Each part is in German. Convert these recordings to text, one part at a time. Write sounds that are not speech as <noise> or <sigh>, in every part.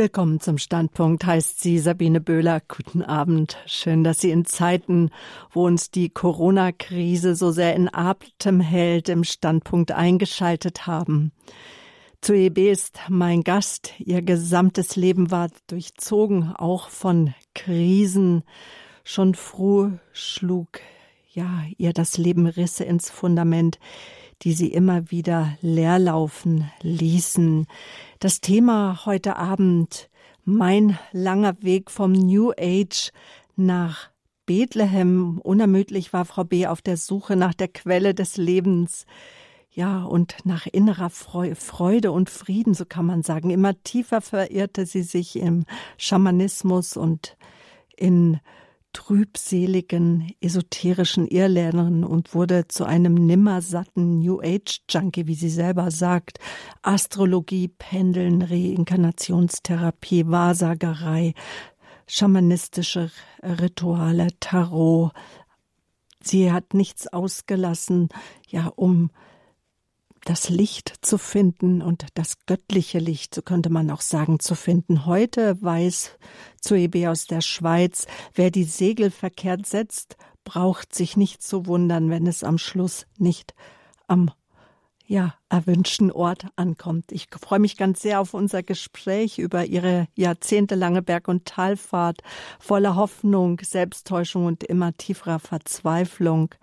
Willkommen zum Standpunkt, heißt sie Sabine Böhler. Guten Abend. Schön, dass Sie in Zeiten, wo uns die Corona-Krise so sehr in Atem hält, im Standpunkt eingeschaltet haben. Zu EB ist mein Gast. Ihr gesamtes Leben war durchzogen, auch von Krisen. Schon früh schlug, ja, ihr das Leben Risse ins Fundament die sie immer wieder leerlaufen ließen. Das Thema heute Abend, mein langer Weg vom New Age nach Bethlehem. Unermüdlich war Frau B. auf der Suche nach der Quelle des Lebens. Ja, und nach innerer Freude und Frieden, so kann man sagen. Immer tiefer verirrte sie sich im Schamanismus und in trübseligen, esoterischen Irrlehrerin und wurde zu einem nimmersatten New Age Junkie, wie sie selber sagt. Astrologie, Pendeln, Reinkarnationstherapie, Wahrsagerei, schamanistische Rituale, Tarot. Sie hat nichts ausgelassen, ja, um das Licht zu finden und das göttliche Licht, so könnte man auch sagen, zu finden. Heute weiß Zoebe aus der Schweiz, wer die Segel verkehrt setzt, braucht sich nicht zu wundern, wenn es am Schluss nicht am ja, erwünschten Ort ankommt. Ich freue mich ganz sehr auf unser Gespräch über Ihre jahrzehntelange Berg- und Talfahrt voller Hoffnung, Selbsttäuschung und immer tieferer Verzweiflung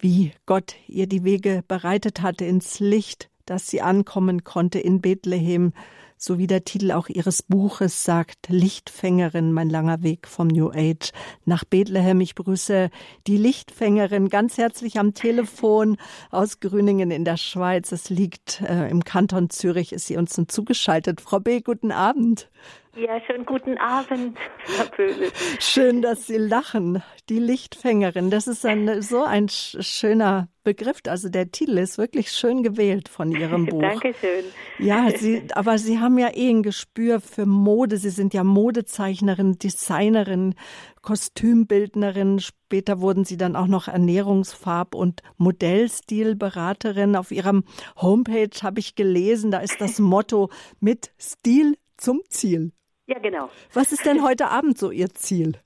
wie Gott ihr die Wege bereitet hatte ins Licht, dass sie ankommen konnte in Bethlehem, so wie der Titel auch ihres Buches sagt, Lichtfängerin, mein langer Weg vom New Age nach Bethlehem. Ich begrüße die Lichtfängerin ganz herzlich am Telefon aus Grüningen in der Schweiz. Es liegt äh, im Kanton Zürich, ist sie uns zugeschaltet. Frau B., guten Abend. Ja, schönen guten Abend, Herr Pöbel. Schön, dass Sie lachen. Die Lichtfängerin, das ist ein, so ein schöner Begriff. Also der Titel ist wirklich schön gewählt von Ihrem <laughs> Buch. Dankeschön. Ja, Sie, aber Sie haben ja eh ein Gespür für Mode. Sie sind ja Modezeichnerin, Designerin, Kostümbildnerin. Später wurden Sie dann auch noch Ernährungsfarb- und Modellstilberaterin. Auf Ihrem Homepage habe ich gelesen, da ist das Motto mit Stil zum Ziel. Ja, genau. Was ist denn heute Abend so Ihr Ziel?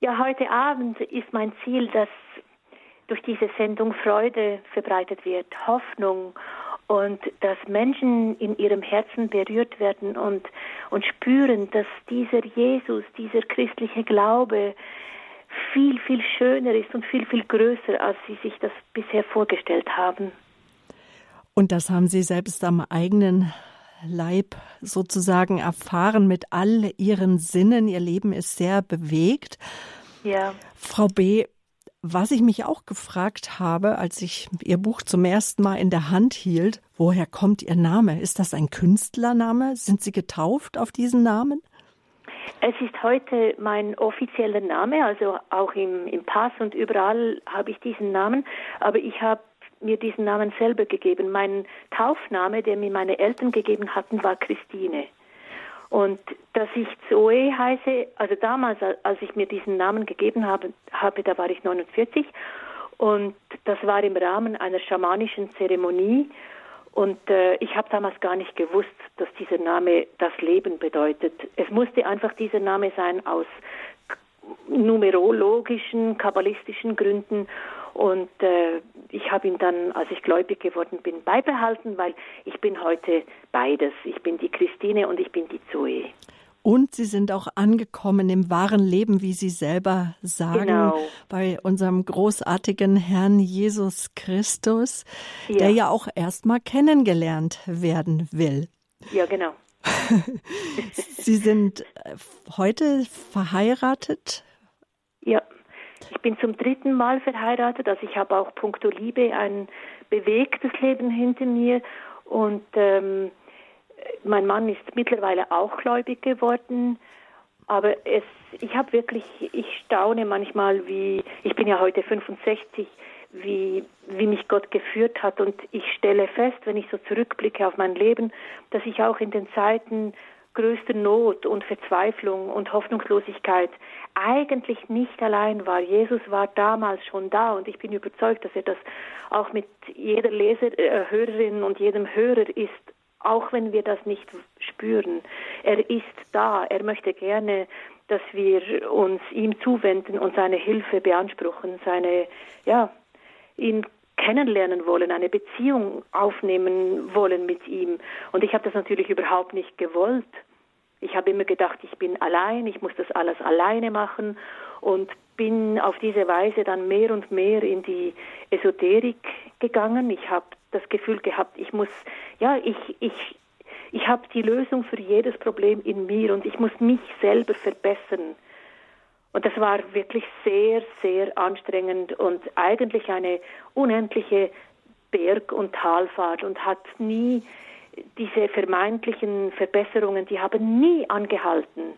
Ja, heute Abend ist mein Ziel, dass durch diese Sendung Freude verbreitet wird, Hoffnung und dass Menschen in ihrem Herzen berührt werden und, und spüren, dass dieser Jesus, dieser christliche Glaube viel, viel schöner ist und viel, viel größer, als sie sich das bisher vorgestellt haben. Und das haben Sie selbst am eigenen Leib sozusagen erfahren mit all ihren Sinnen. Ihr Leben ist sehr bewegt. Ja. Frau B., was ich mich auch gefragt habe, als ich Ihr Buch zum ersten Mal in der Hand hielt, woher kommt Ihr Name? Ist das ein Künstlername? Sind Sie getauft auf diesen Namen? Es ist heute mein offizieller Name, also auch im, im Pass und überall habe ich diesen Namen, aber ich habe mir diesen Namen selber gegeben. Mein Taufname, der mir meine Eltern gegeben hatten, war Christine. Und dass ich Zoe heiße, also damals, als ich mir diesen Namen gegeben habe, habe da war ich 49 und das war im Rahmen einer schamanischen Zeremonie und äh, ich habe damals gar nicht gewusst, dass dieser Name das Leben bedeutet. Es musste einfach dieser Name sein aus numerologischen, kabbalistischen Gründen und äh, ich habe ihn dann, als ich gläubig geworden bin, beibehalten, weil ich bin heute beides. Ich bin die Christine und ich bin die Zoe. Und Sie sind auch angekommen im wahren Leben, wie Sie selber sagen, genau. bei unserem großartigen Herrn Jesus Christus, ja. der ja auch erstmal kennengelernt werden will. Ja, genau. <laughs> Sie sind äh, heute verheiratet? Ja. Ich bin zum dritten Mal verheiratet, also ich habe auch puncto Liebe ein bewegtes Leben hinter mir. Und ähm, mein Mann ist mittlerweile auch gläubig geworden, aber es, ich habe wirklich, ich staune manchmal, wie, ich bin ja heute 65, wie, wie mich Gott geführt hat. Und ich stelle fest, wenn ich so zurückblicke auf mein Leben, dass ich auch in den Zeiten größter Not und Verzweiflung und Hoffnungslosigkeit eigentlich nicht allein war. Jesus war damals schon da und ich bin überzeugt, dass er das auch mit jeder Leser, äh, Hörerin und jedem Hörer ist, auch wenn wir das nicht spüren. Er ist da, er möchte gerne, dass wir uns ihm zuwenden und seine Hilfe beanspruchen, seine, ja, ihn kennenlernen wollen, eine Beziehung aufnehmen wollen mit ihm. Und ich habe das natürlich überhaupt nicht gewollt. Ich habe immer gedacht, ich bin allein, ich muss das alles alleine machen und bin auf diese Weise dann mehr und mehr in die Esoterik gegangen. Ich habe das Gefühl gehabt, ich muss, ja, ich, ich, ich habe die Lösung für jedes Problem in mir und ich muss mich selber verbessern. Und das war wirklich sehr, sehr anstrengend und eigentlich eine unendliche Berg- und Talfahrt und hat nie diese vermeintlichen Verbesserungen, die haben nie angehalten.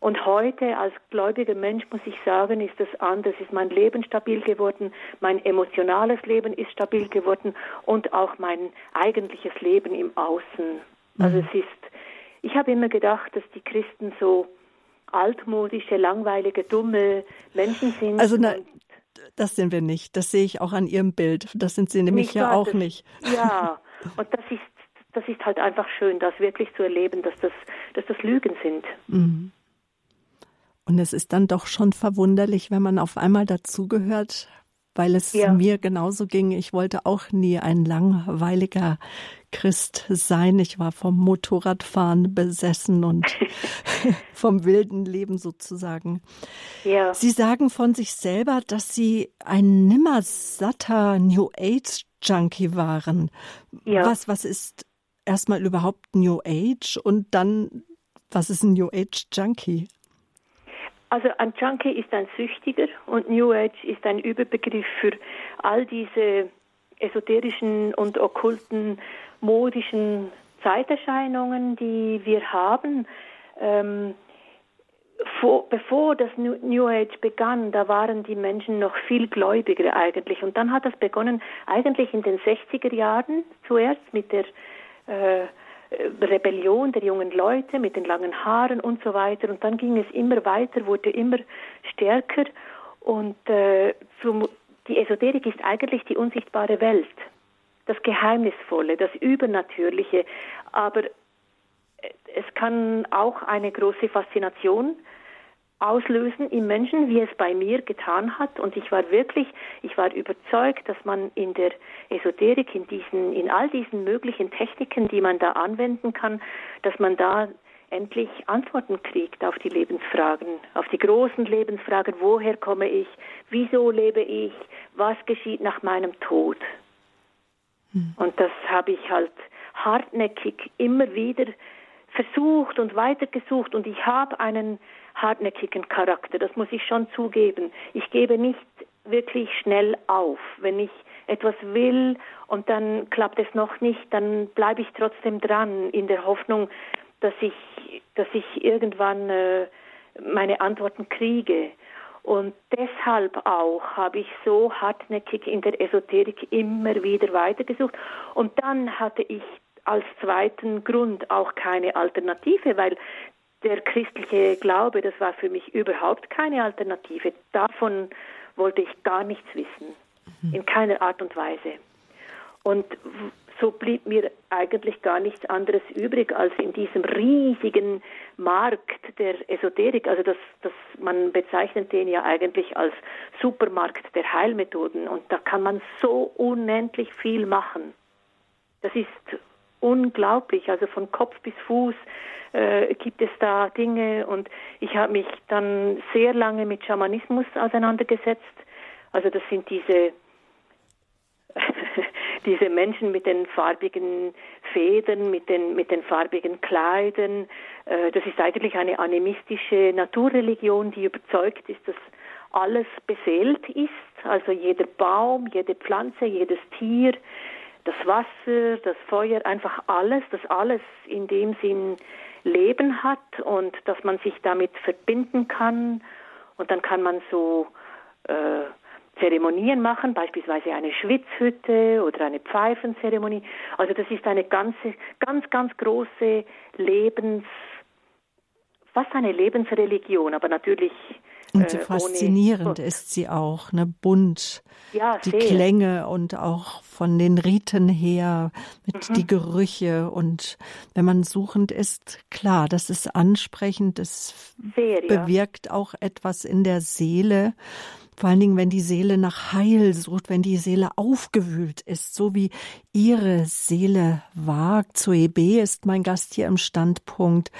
Und heute als gläubiger Mensch muss ich sagen, ist das anders. Ist mein Leben stabil geworden, mein emotionales Leben ist stabil geworden und auch mein eigentliches Leben im Außen. Also mhm. es ist, ich habe immer gedacht, dass die Christen so altmodische, langweilige, dumme Menschen sind. Also na, das sind wir nicht. Das sehe ich auch an Ihrem Bild. Das sind Sie nämlich ja auch nicht. Ja, <laughs> und das ist das ist halt einfach schön, das wirklich zu erleben, dass das, dass das Lügen sind. Mhm. Und es ist dann doch schon verwunderlich, wenn man auf einmal dazugehört, weil es ja. mir genauso ging. Ich wollte auch nie ein langweiliger Christ sein. Ich war vom Motorradfahren besessen und <laughs> <laughs> vom wilden Leben sozusagen. Ja. Sie sagen von sich selber, dass Sie ein nimmersatter New Age Junkie waren. Ja. Was, was ist erstmal überhaupt New Age und dann, was ist ein New Age Junkie? Also ein Junkie ist ein Süchtiger und New Age ist ein Überbegriff für all diese esoterischen und okkulten modischen Zeiterscheinungen, die wir haben. Ähm, vor, bevor das New Age begann, da waren die Menschen noch viel gläubiger eigentlich. Und dann hat das begonnen eigentlich in den 60er Jahren zuerst mit der äh, Rebellion der jungen Leute mit den langen Haaren und so weiter. Und dann ging es immer weiter, wurde immer stärker. Und äh, zum, die Esoterik ist eigentlich die unsichtbare Welt, das Geheimnisvolle, das Übernatürliche. Aber äh, es kann auch eine große Faszination auslösen im Menschen, wie es bei mir getan hat. Und ich war wirklich, ich war überzeugt, dass man in der Esoterik, in diesen, in all diesen möglichen Techniken, die man da anwenden kann, dass man da endlich Antworten kriegt auf die Lebensfragen, auf die großen Lebensfragen, woher komme ich, wieso lebe ich, was geschieht nach meinem Tod. Hm. Und das habe ich halt hartnäckig immer wieder versucht und weitergesucht und ich habe einen hartnäckigen Charakter, das muss ich schon zugeben. Ich gebe nicht wirklich schnell auf. Wenn ich etwas will und dann klappt es noch nicht, dann bleibe ich trotzdem dran in der Hoffnung, dass ich, dass ich irgendwann äh, meine Antworten kriege. Und deshalb auch habe ich so hartnäckig in der Esoterik immer wieder weitergesucht. Und dann hatte ich als zweiten Grund auch keine Alternative, weil der christliche Glaube, das war für mich überhaupt keine Alternative. Davon wollte ich gar nichts wissen, mhm. in keiner Art und Weise. Und so blieb mir eigentlich gar nichts anderes übrig, als in diesem riesigen Markt der Esoterik, also das, das, man bezeichnet den ja eigentlich als Supermarkt der Heilmethoden und da kann man so unendlich viel machen. Das ist unglaublich, also von Kopf bis Fuß äh, gibt es da Dinge und ich habe mich dann sehr lange mit Schamanismus auseinandergesetzt. Also das sind diese <laughs> diese Menschen mit den farbigen Federn, mit den, mit den farbigen Kleidern. Äh, das ist eigentlich eine animistische Naturreligion, die überzeugt ist, dass alles beseelt ist, also jeder Baum, jede Pflanze, jedes Tier, das Wasser, das Feuer, einfach alles, dass alles in dem Sinn Leben hat und dass man sich damit verbinden kann. Und dann kann man so äh, Zeremonien machen, beispielsweise eine Schwitzhütte oder eine Pfeifenzeremonie. Also das ist eine ganze, ganz, ganz große Lebens, fast eine Lebensreligion, aber natürlich Und so äh, faszinierend ist sie auch, ne? bunt. Ja, die sehr. Klänge und auch von den Riten her mit mhm. die Gerüche und wenn man suchend ist, klar, das ist ansprechend, das sehr, ja. bewirkt auch etwas in der Seele. Vor allen Dingen, wenn die Seele nach Heil sucht, wenn die Seele aufgewühlt ist, so wie ihre Seele wagt. Zoe B. ist mein Gast hier im Standpunkt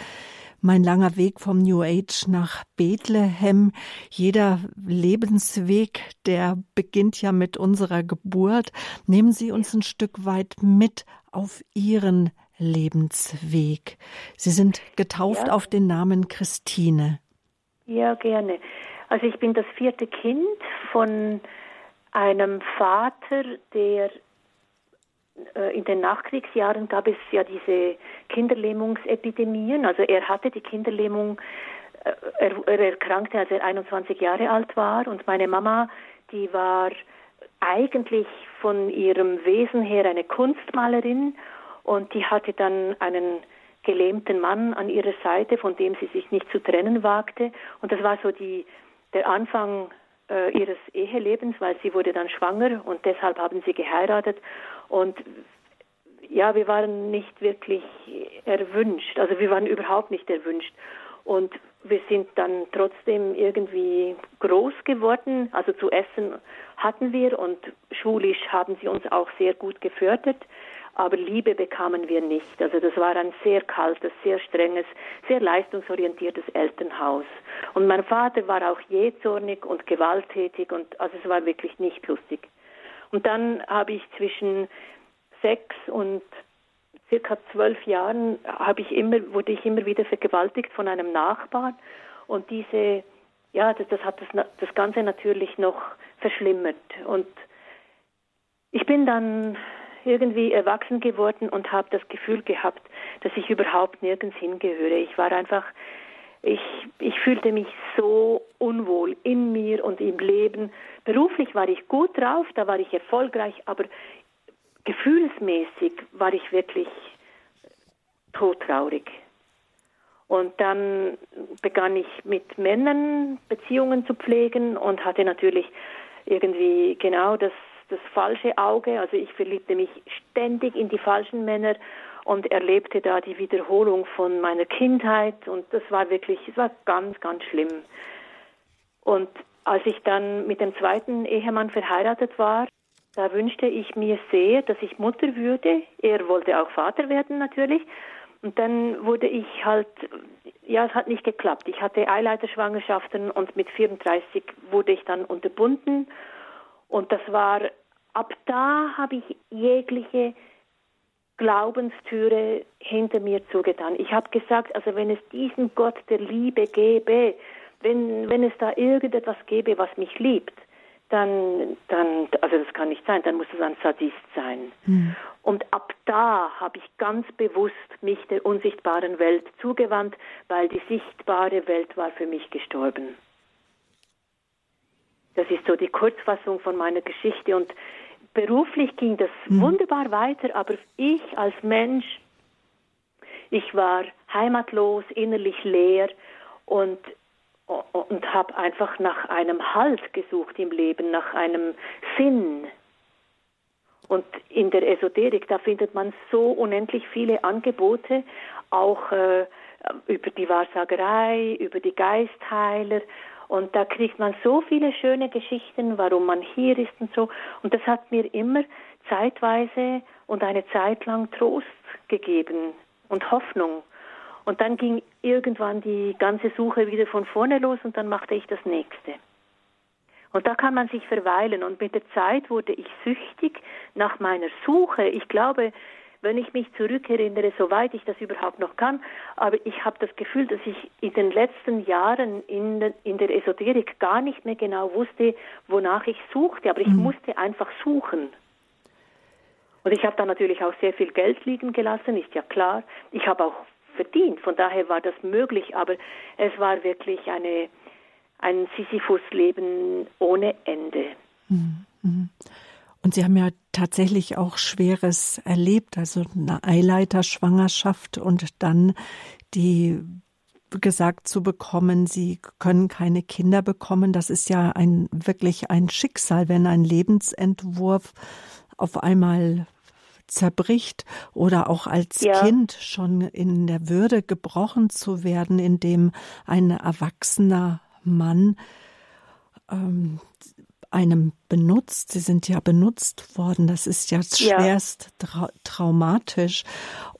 mein langer Weg vom New Age nach Bethlehem. Jeder Lebensweg, der beginnt ja mit unserer Geburt. Nehmen Sie uns ein Stück weit mit auf Ihren Lebensweg. Sie sind getauft ja. auf den Namen Christine. Ja, gerne. Also ich bin das vierte Kind von einem Vater, der in den Nachkriegsjahren gab es ja diese Kinderlähmungsepidemien. Also er hatte die Kinderlähmung, äh, er, er erkrankte, als er 21 Jahre alt war. Und meine Mama, die war eigentlich von ihrem Wesen her eine Kunstmalerin und die hatte dann einen gelähmten Mann an ihrer Seite, von dem sie sich nicht zu trennen wagte. Und das war so die, der Anfang äh, ihres Ehelebens, weil sie wurde dann schwanger und deshalb haben sie geheiratet. Und ja, wir waren nicht wirklich erwünscht. Also wir waren überhaupt nicht erwünscht. Und wir sind dann trotzdem irgendwie groß geworden. Also zu essen hatten wir und schulisch haben sie uns auch sehr gut gefördert. Aber Liebe bekamen wir nicht. Also das war ein sehr kaltes, sehr strenges, sehr leistungsorientiertes Elternhaus. Und mein Vater war auch jähzornig und gewalttätig und also es war wirklich nicht lustig. Und dann habe ich zwischen sechs und circa zwölf Jahren habe ich immer, wurde ich immer wieder vergewaltigt von einem Nachbarn. Und diese, ja, das, das hat das, das Ganze natürlich noch verschlimmert. Und ich bin dann irgendwie erwachsen geworden und habe das Gefühl gehabt, dass ich überhaupt nirgends hingehöre. Ich war einfach, ich, ich fühlte mich so unwohl in mir und im Leben. Beruflich war ich gut drauf, da war ich erfolgreich, aber gefühlsmäßig war ich wirklich todtraurig. Und dann begann ich mit Männern Beziehungen zu pflegen und hatte natürlich irgendwie genau das, das falsche Auge. Also ich verliebte mich ständig in die falschen Männer und erlebte da die Wiederholung von meiner Kindheit und das war wirklich, es war ganz, ganz schlimm. Und als ich dann mit dem zweiten Ehemann verheiratet war, da wünschte ich mir sehr, dass ich Mutter würde. Er wollte auch Vater werden natürlich. Und dann wurde ich halt, ja, es hat nicht geklappt. Ich hatte Eileiterschwangerschaften und mit 34 wurde ich dann unterbunden. Und das war, ab da habe ich jegliche Glaubenstüre hinter mir zugetan. Ich habe gesagt, also wenn es diesen Gott der Liebe gäbe, wenn, wenn es da irgendetwas gäbe, was mich liebt, dann, dann, also das kann nicht sein, dann muss es ein Sadist sein. Mhm. Und ab da habe ich ganz bewusst mich der unsichtbaren Welt zugewandt, weil die sichtbare Welt war für mich gestorben. Das ist so die Kurzfassung von meiner Geschichte und beruflich ging das mhm. wunderbar weiter, aber ich als Mensch, ich war heimatlos, innerlich leer und und habe einfach nach einem Halt gesucht im Leben, nach einem Sinn. Und in der Esoterik, da findet man so unendlich viele Angebote, auch äh, über die Wahrsagerei, über die Geistheiler. Und da kriegt man so viele schöne Geschichten, warum man hier ist und so. Und das hat mir immer zeitweise und eine Zeit lang Trost gegeben und Hoffnung. Und dann ging irgendwann die ganze Suche wieder von vorne los und dann machte ich das nächste. Und da kann man sich verweilen. Und mit der Zeit wurde ich süchtig nach meiner Suche. Ich glaube, wenn ich mich zurückerinnere, soweit ich das überhaupt noch kann, aber ich habe das Gefühl, dass ich in den letzten Jahren in, in der Esoterik gar nicht mehr genau wusste, wonach ich suchte, aber ich mhm. musste einfach suchen. Und ich habe da natürlich auch sehr viel Geld liegen gelassen, ist ja klar. Ich habe auch verdient. Von daher war das möglich, aber es war wirklich eine, ein Sisyphus-Leben ohne Ende. Mhm. Und Sie haben ja tatsächlich auch Schweres erlebt, also eine Eileiterschwangerschaft und dann die gesagt zu bekommen, sie können keine Kinder bekommen. Das ist ja ein wirklich ein Schicksal, wenn ein Lebensentwurf auf einmal zerbricht oder auch als ja. Kind schon in der Würde gebrochen zu werden, indem ein erwachsener Mann ähm, einem benutzt. Sie sind ja benutzt worden. Das ist ja schwerst trau traumatisch.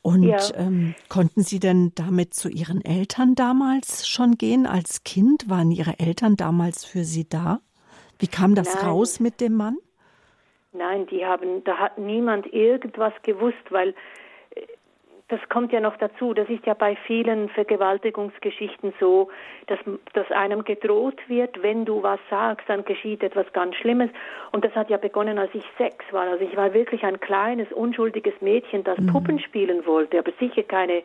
Und ja. ähm, konnten Sie denn damit zu Ihren Eltern damals schon gehen? Als Kind waren Ihre Eltern damals für Sie da? Wie kam das Nein. raus mit dem Mann? Nein, die haben, da hat niemand irgendwas gewusst, weil das kommt ja noch dazu. Das ist ja bei vielen Vergewaltigungsgeschichten so, dass, dass einem gedroht wird, wenn du was sagst, dann geschieht etwas ganz Schlimmes. Und das hat ja begonnen, als ich sechs war. Also ich war wirklich ein kleines, unschuldiges Mädchen, das mhm. Puppen spielen wollte, aber sicher keine,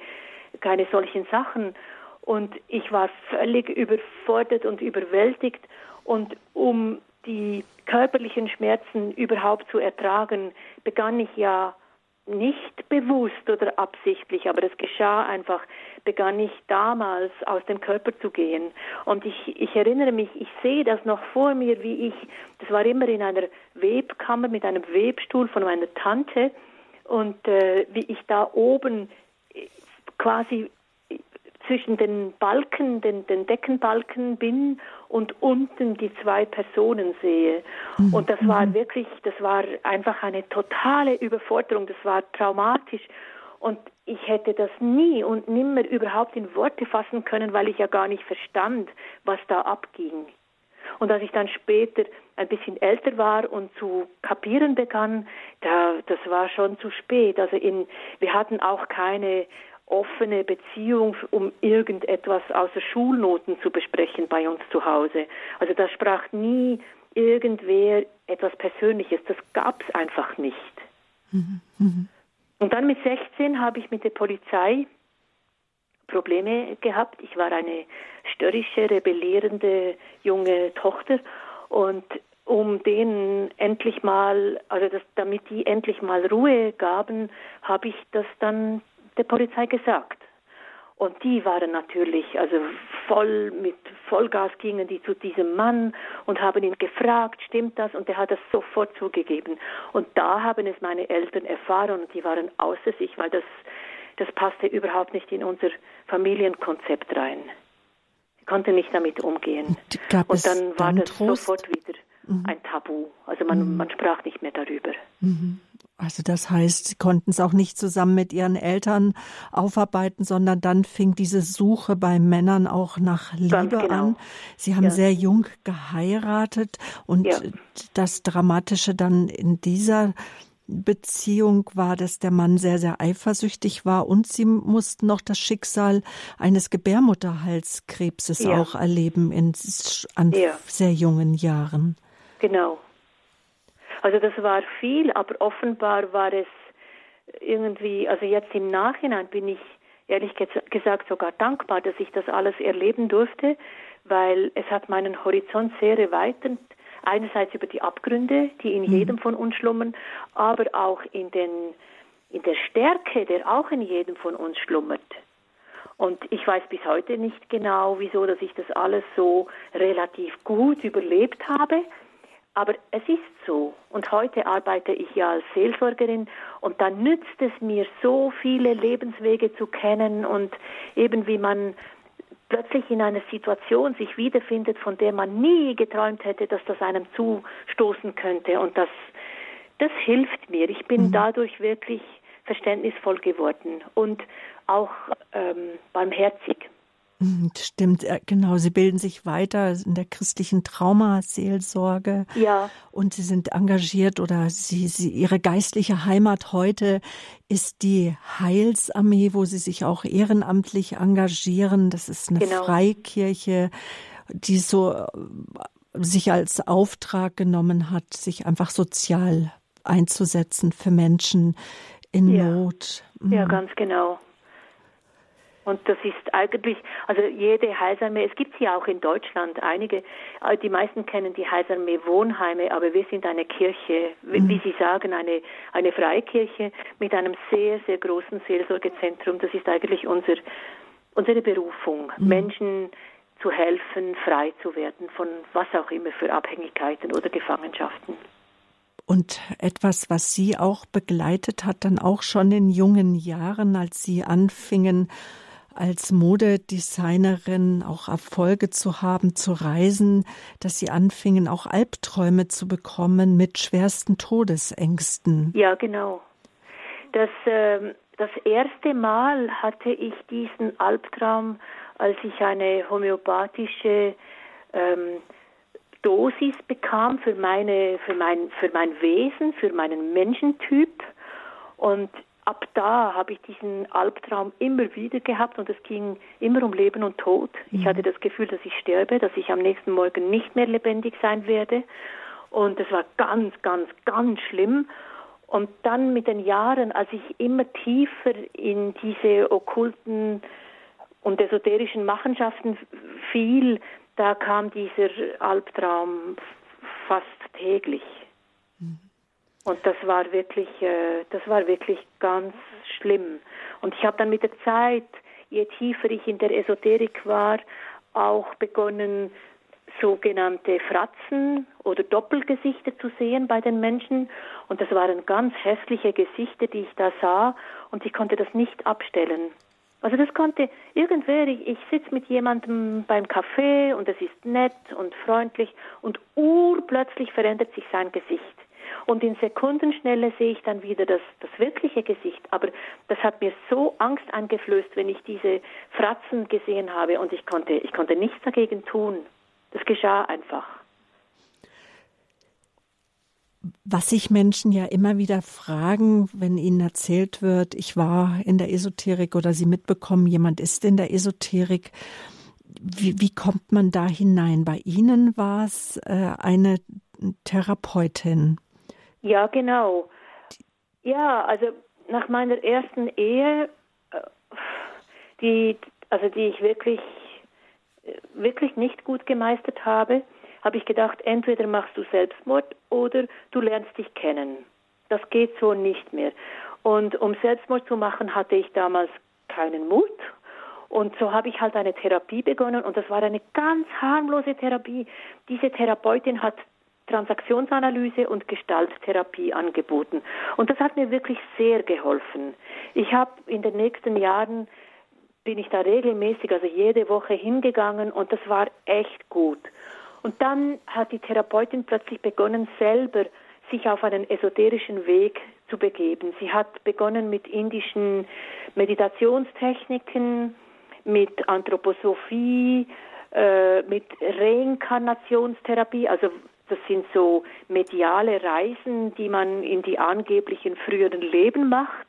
keine solchen Sachen. Und ich war völlig überfordert und überwältigt. Und um die körperlichen Schmerzen überhaupt zu ertragen, begann ich ja nicht bewusst oder absichtlich, aber es geschah einfach, begann ich damals aus dem Körper zu gehen. Und ich, ich erinnere mich, ich sehe das noch vor mir, wie ich, das war immer in einer Webkammer mit einem Webstuhl von meiner Tante und äh, wie ich da oben quasi zwischen den Balken, den, den Deckenbalken bin und unten die zwei Personen sehe. Mhm. Und das war mhm. wirklich, das war einfach eine totale Überforderung, das war traumatisch. Und ich hätte das nie und nimmer überhaupt in Worte fassen können, weil ich ja gar nicht verstand, was da abging. Und als ich dann später ein bisschen älter war und zu kapieren begann, da, das war schon zu spät. Also in, wir hatten auch keine offene Beziehung, um irgendetwas außer Schulnoten zu besprechen bei uns zu Hause. Also da sprach nie irgendwer etwas Persönliches. Das gab es einfach nicht. Mhm. Mhm. Und dann mit 16 habe ich mit der Polizei Probleme gehabt. Ich war eine störrische, rebellierende junge Tochter und um denen endlich mal, also das, damit die endlich mal Ruhe gaben, habe ich das dann der Polizei gesagt. Und die waren natürlich, also voll mit Vollgas gingen die zu diesem Mann und haben ihn gefragt, stimmt das? Und er hat das sofort zugegeben. Und da haben es meine Eltern erfahren und die waren außer sich, weil das, das passte überhaupt nicht in unser Familienkonzept rein. Ich konnte nicht damit umgehen. und dann war das Trost? sofort wieder mhm. ein Tabu. Also man, mhm. man sprach nicht mehr darüber. Mhm. Also das heißt, Sie konnten es auch nicht zusammen mit Ihren Eltern aufarbeiten, sondern dann fing diese Suche bei Männern auch nach Liebe genau. an. Sie haben ja. sehr jung geheiratet und ja. das Dramatische dann in dieser Beziehung war, dass der Mann sehr, sehr eifersüchtig war und sie mussten noch das Schicksal eines Gebärmutterhalskrebses ja. auch erleben in, an sehr jungen Jahren. Genau. Also das war viel, aber offenbar war es irgendwie, also jetzt im Nachhinein bin ich ehrlich gesagt sogar dankbar, dass ich das alles erleben durfte, weil es hat meinen Horizont sehr erweitert. Einerseits über die Abgründe, die in mhm. jedem von uns schlummern, aber auch in, den, in der Stärke, der auch in jedem von uns schlummert. Und ich weiß bis heute nicht genau, wieso, dass ich das alles so relativ gut überlebt habe. Aber es ist so. Und heute arbeite ich ja als Seelsorgerin und dann nützt es mir so viele Lebenswege zu kennen und eben wie man plötzlich in einer Situation sich wiederfindet, von der man nie geträumt hätte, dass das einem zustoßen könnte. Und das, das hilft mir. Ich bin mhm. dadurch wirklich verständnisvoll geworden und auch ähm, barmherzig. Mhm, stimmt, genau. Sie bilden sich weiter in der christlichen Traumaseelsorge. Ja. Und Sie sind engagiert oder Sie, Sie, Ihre geistliche Heimat heute ist die Heilsarmee, wo Sie sich auch ehrenamtlich engagieren. Das ist eine genau. Freikirche, die so äh, sich als Auftrag genommen hat, sich einfach sozial einzusetzen für Menschen in ja. Not. Ja, mhm. ganz genau. Und das ist eigentlich, also jede Heilsarmee, es gibt sie auch in Deutschland, einige, äh, die meisten kennen die Heilsarmee Wohnheime, aber wir sind eine Kirche, mhm. wie Sie sagen, eine, eine Freikirche mit einem sehr, sehr großen Seelsorgezentrum. Das ist eigentlich unser, unsere Berufung, mhm. Menschen zu helfen, frei zu werden von was auch immer für Abhängigkeiten oder Gefangenschaften. Und etwas, was Sie auch begleitet hat, dann auch schon in jungen Jahren, als Sie anfingen, als Modedesignerin auch Erfolge zu haben, zu reisen, dass Sie anfingen, auch Albträume zu bekommen mit schwersten Todesängsten. Ja, genau. Das, äh, das erste Mal hatte ich diesen Albtraum, als ich eine homöopathische ähm, Dosis bekam für meine, für mein, für mein Wesen, für meinen Menschentyp. Und ab da habe ich diesen Albtraum immer wieder gehabt und es ging immer um Leben und Tod. Ich mhm. hatte das Gefühl, dass ich sterbe, dass ich am nächsten Morgen nicht mehr lebendig sein werde. Und es war ganz, ganz, ganz schlimm. Und dann mit den Jahren, als ich immer tiefer in diese okkulten und esoterischen Machenschaften fiel, da kam dieser Albtraum fast täglich. Und das war wirklich, äh, das war wirklich ganz schlimm. Und ich habe dann mit der Zeit, je tiefer ich in der Esoterik war, auch begonnen, sogenannte Fratzen oder Doppelgesichter zu sehen bei den Menschen. Und das waren ganz hässliche Gesichter, die ich da sah. Und ich konnte das nicht abstellen. Also das konnte irgendwer, ich, ich sitze mit jemandem beim Café und es ist nett und freundlich und urplötzlich verändert sich sein Gesicht. Und in Sekundenschnelle sehe ich dann wieder das, das wirkliche Gesicht. Aber das hat mir so Angst eingeflößt, wenn ich diese Fratzen gesehen habe und ich konnte, ich konnte nichts dagegen tun. Das geschah einfach. Was sich Menschen ja immer wieder fragen, wenn ihnen erzählt wird, ich war in der Esoterik oder sie mitbekommen, jemand ist in der Esoterik, wie, wie kommt man da hinein? Bei Ihnen war es äh, eine Therapeutin. Ja, genau. Ja, also nach meiner ersten Ehe, äh, die, also die ich wirklich, wirklich nicht gut gemeistert habe, habe ich gedacht, entweder machst du Selbstmord oder du lernst dich kennen. Das geht so nicht mehr. Und um Selbstmord zu machen, hatte ich damals keinen Mut. Und so habe ich halt eine Therapie begonnen und das war eine ganz harmlose Therapie. Diese Therapeutin hat Transaktionsanalyse und Gestalttherapie angeboten. Und das hat mir wirklich sehr geholfen. Ich habe in den nächsten Jahren bin ich da regelmäßig, also jede Woche hingegangen und das war echt gut. Und dann hat die Therapeutin plötzlich begonnen, selber sich auf einen esoterischen Weg zu begeben. Sie hat begonnen mit indischen Meditationstechniken, mit Anthroposophie, äh, mit Reinkarnationstherapie, also das sind so mediale Reisen, die man in die angeblichen früheren Leben macht,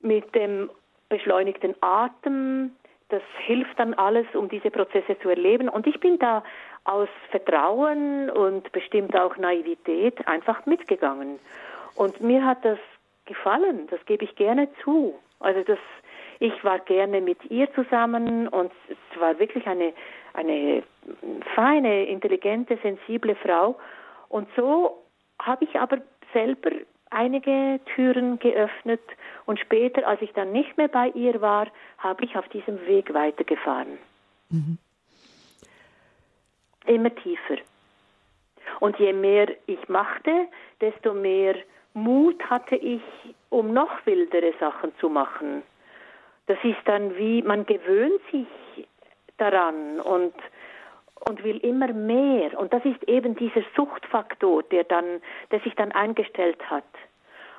mit dem beschleunigten Atem. Das hilft dann alles, um diese Prozesse zu erleben. Und ich bin da aus Vertrauen und bestimmt auch Naivität einfach mitgegangen. Und mir hat das gefallen, das gebe ich gerne zu. Also das, ich war gerne mit ihr zusammen und es war wirklich eine eine feine, intelligente, sensible Frau. Und so habe ich aber selber einige Türen geöffnet und später, als ich dann nicht mehr bei ihr war, habe ich auf diesem Weg weitergefahren. Mhm. Immer tiefer. Und je mehr ich machte, desto mehr Mut hatte ich, um noch wildere Sachen zu machen. Das ist dann wie, man gewöhnt sich daran und und will immer mehr. Und das ist eben dieser Suchtfaktor, der dann, der sich dann eingestellt hat.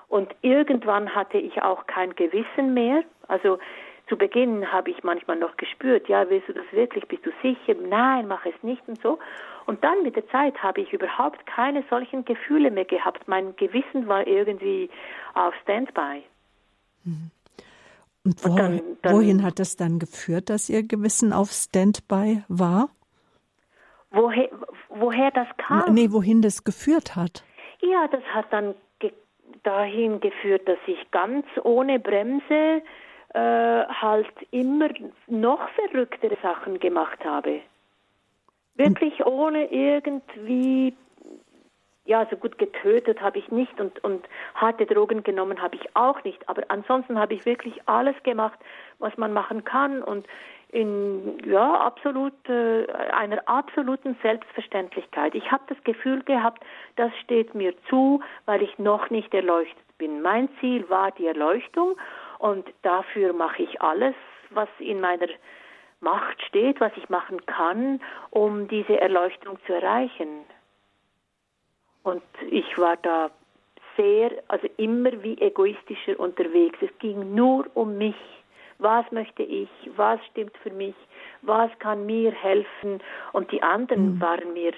Und irgendwann hatte ich auch kein Gewissen mehr. Also zu Beginn habe ich manchmal noch gespürt, ja, willst du das wirklich? Bist du sicher? Nein, mach es nicht und so. Und dann mit der Zeit habe ich überhaupt keine solchen Gefühle mehr gehabt. Mein Gewissen war irgendwie auf Standby. Mhm. Und, wo, und dann, dann, wohin hat das dann geführt, dass Ihr Gewissen auf Standby war? Woher, woher das kam? Nee, wohin das geführt hat? Ja, das hat dann ge dahin geführt, dass ich ganz ohne Bremse äh, halt immer noch verrücktere Sachen gemacht habe. Wirklich ohne irgendwie ja, so gut getötet habe ich nicht und, und harte Drogen genommen habe ich auch nicht. Aber ansonsten habe ich wirklich alles gemacht, was man machen kann und in ja absolut äh, einer absoluten Selbstverständlichkeit. Ich habe das Gefühl gehabt, das steht mir zu, weil ich noch nicht erleuchtet bin. Mein Ziel war die Erleuchtung und dafür mache ich alles, was in meiner Macht steht, was ich machen kann, um diese Erleuchtung zu erreichen. Und ich war da sehr, also immer wie egoistischer unterwegs. Es ging nur um mich. Was möchte ich? Was stimmt für mich? Was kann mir helfen? Und die anderen mhm. waren mir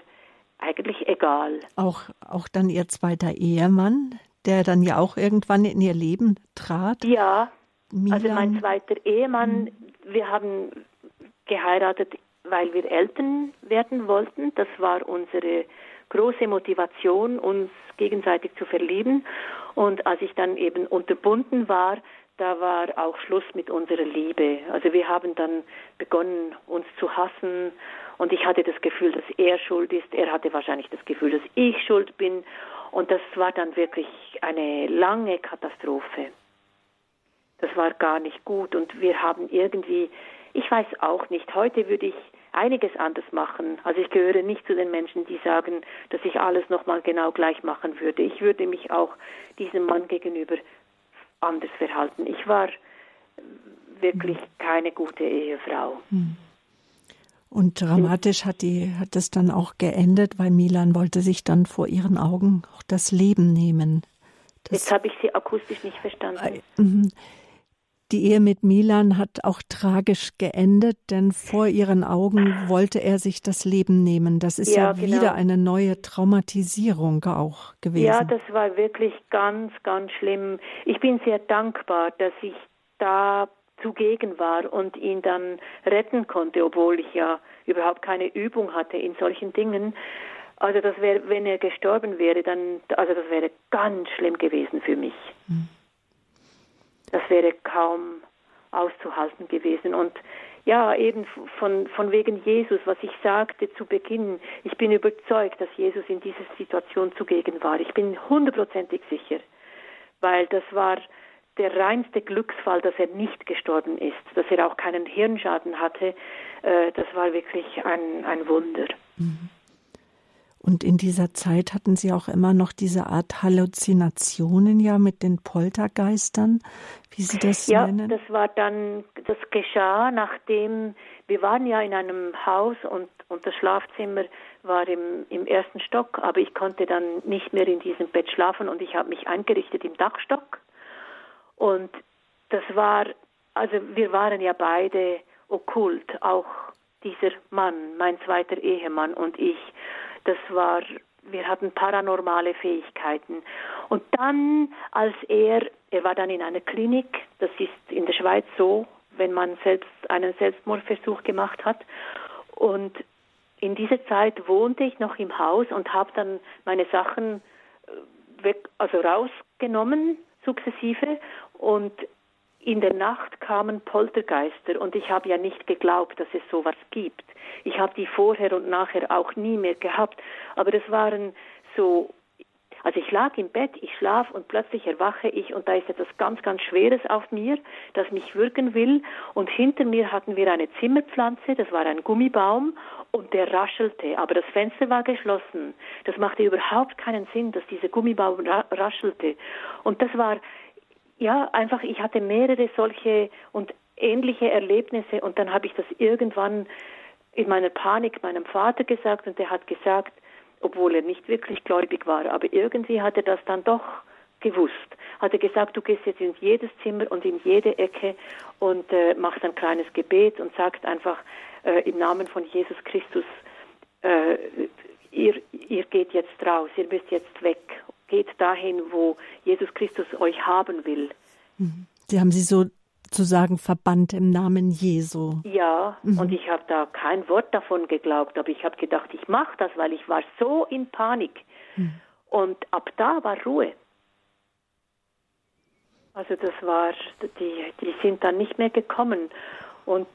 eigentlich egal. Auch, auch dann Ihr zweiter Ehemann, der dann ja auch irgendwann in Ihr Leben trat? Ja, Milan. also mein zweiter Ehemann, mhm. wir haben geheiratet, weil wir Eltern werden wollten. Das war unsere große Motivation, uns gegenseitig zu verlieben. Und als ich dann eben unterbunden war, da war auch Schluss mit unserer Liebe. Also wir haben dann begonnen, uns zu hassen. Und ich hatte das Gefühl, dass er schuld ist. Er hatte wahrscheinlich das Gefühl, dass ich schuld bin. Und das war dann wirklich eine lange Katastrophe. Das war gar nicht gut. Und wir haben irgendwie, ich weiß auch nicht, heute würde ich einiges anders machen. Also ich gehöre nicht zu den Menschen, die sagen, dass ich alles nochmal genau gleich machen würde. Ich würde mich auch diesem Mann gegenüber anders verhalten. Ich war wirklich keine gute Ehefrau. Hm. Und dramatisch hat die hat es dann auch geendet, weil Milan wollte sich dann vor ihren Augen auch das Leben nehmen. Das Jetzt habe ich Sie akustisch nicht verstanden. Äh. Die Ehe mit Milan hat auch tragisch geendet, denn vor ihren Augen wollte er sich das Leben nehmen. Das ist ja, ja genau. wieder eine neue Traumatisierung auch gewesen. Ja, das war wirklich ganz, ganz schlimm. Ich bin sehr dankbar, dass ich da zugegen war und ihn dann retten konnte, obwohl ich ja überhaupt keine Übung hatte in solchen Dingen. Also das wäre, wenn er gestorben wäre, dann, also das wäre ganz schlimm gewesen für mich. Hm das wäre kaum auszuhalten gewesen. Und ja, eben von, von wegen Jesus, was ich sagte zu Beginn, ich bin überzeugt, dass Jesus in dieser Situation zugegen war. Ich bin hundertprozentig sicher, weil das war der reinste Glücksfall, dass er nicht gestorben ist, dass er auch keinen Hirnschaden hatte. Äh, das war wirklich ein, ein Wunder. Mhm. Und in dieser Zeit hatten Sie auch immer noch diese Art Halluzinationen ja mit den Poltergeistern, wie Sie das ja, nennen? Ja, das war dann, das geschah, nachdem wir waren ja in einem Haus und, und das Schlafzimmer war im, im ersten Stock, aber ich konnte dann nicht mehr in diesem Bett schlafen und ich habe mich eingerichtet im Dachstock. Und das war, also wir waren ja beide okkult, auch dieser Mann, mein zweiter Ehemann und ich. Das war, wir hatten paranormale Fähigkeiten. Und dann, als er, er war dann in einer Klinik, das ist in der Schweiz so, wenn man selbst einen Selbstmordversuch gemacht hat. Und in dieser Zeit wohnte ich noch im Haus und habe dann meine Sachen äh, weg, also rausgenommen, sukzessive. Und in der Nacht kamen Poltergeister und ich habe ja nicht geglaubt, dass es sowas gibt. Ich habe die vorher und nachher auch nie mehr gehabt, aber das waren so also ich lag im Bett, ich schlaf und plötzlich erwache ich und da ist etwas ganz, ganz Schweres auf mir, das mich würgen will. Und hinter mir hatten wir eine Zimmerpflanze, das war ein Gummibaum und der raschelte, aber das Fenster war geschlossen. Das machte überhaupt keinen Sinn, dass dieser Gummibaum raschelte. Und das war ja, einfach, ich hatte mehrere solche und ähnliche Erlebnisse und dann habe ich das irgendwann in meiner Panik meinem Vater gesagt und der hat gesagt, obwohl er nicht wirklich gläubig war, aber irgendwie hat er das dann doch gewusst. Hat er gesagt, du gehst jetzt in jedes Zimmer und in jede Ecke und äh, machst ein kleines Gebet und sagst einfach äh, im Namen von Jesus Christus, äh, ihr, ihr geht jetzt raus, ihr müsst jetzt weg geht dahin, wo Jesus Christus euch haben will. Mhm. Sie haben sie sozusagen verbannt im Namen Jesu. Ja, mhm. und ich habe da kein Wort davon geglaubt, aber ich habe gedacht, ich mache das, weil ich war so in Panik. Mhm. Und ab da war Ruhe. Also das war, die, die sind dann nicht mehr gekommen. Und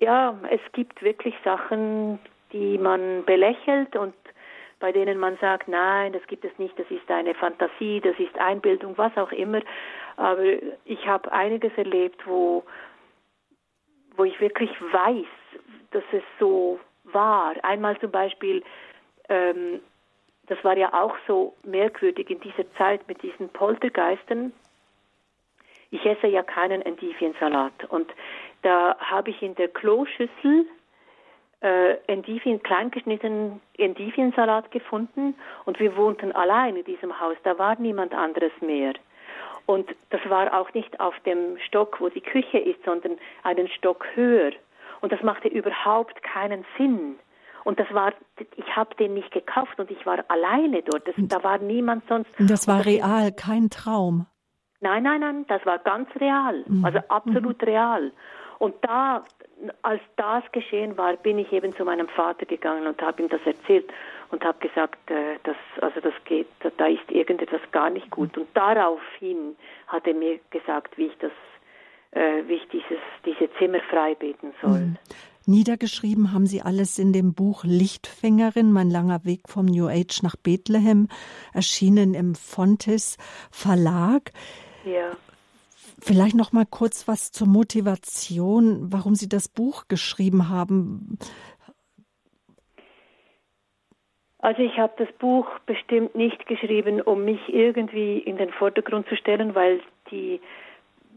ja, es gibt wirklich Sachen, die man belächelt und bei denen man sagt, nein, das gibt es nicht, das ist eine Fantasie, das ist Einbildung, was auch immer. Aber ich habe einiges erlebt, wo, wo ich wirklich weiß, dass es so war. Einmal zum Beispiel, ähm, das war ja auch so merkwürdig in dieser Zeit mit diesen Poltergeistern. Ich esse ja keinen Endiviensalat und da habe ich in der Kloschüssel äh, Endivien, kleingeschnittenen Endiviensalat gefunden und wir wohnten allein in diesem Haus. Da war niemand anderes mehr. Und das war auch nicht auf dem Stock, wo die Küche ist, sondern einen Stock höher. Und das machte überhaupt keinen Sinn. Und das war, ich habe den nicht gekauft und ich war alleine dort. Das, da war niemand sonst. Das war das real, kein Traum. Nein, nein, nein, das war ganz real, mhm. also absolut mhm. real. Und da, als das geschehen war, bin ich eben zu meinem Vater gegangen und habe ihm das erzählt und habe gesagt, äh, dass, also das geht, da ist irgendetwas gar nicht gut. Und daraufhin hat er mir gesagt, wie ich das, äh, wie ich dieses, diese Zimmer frei beten soll. Mhm. Niedergeschrieben haben Sie alles in dem Buch Lichtfängerin, mein langer Weg vom New Age nach Bethlehem, erschienen im Fontes Verlag. Ja. Vielleicht noch mal kurz was zur Motivation, warum Sie das Buch geschrieben haben. Also ich habe das Buch bestimmt nicht geschrieben, um mich irgendwie in den Vordergrund zu stellen, weil die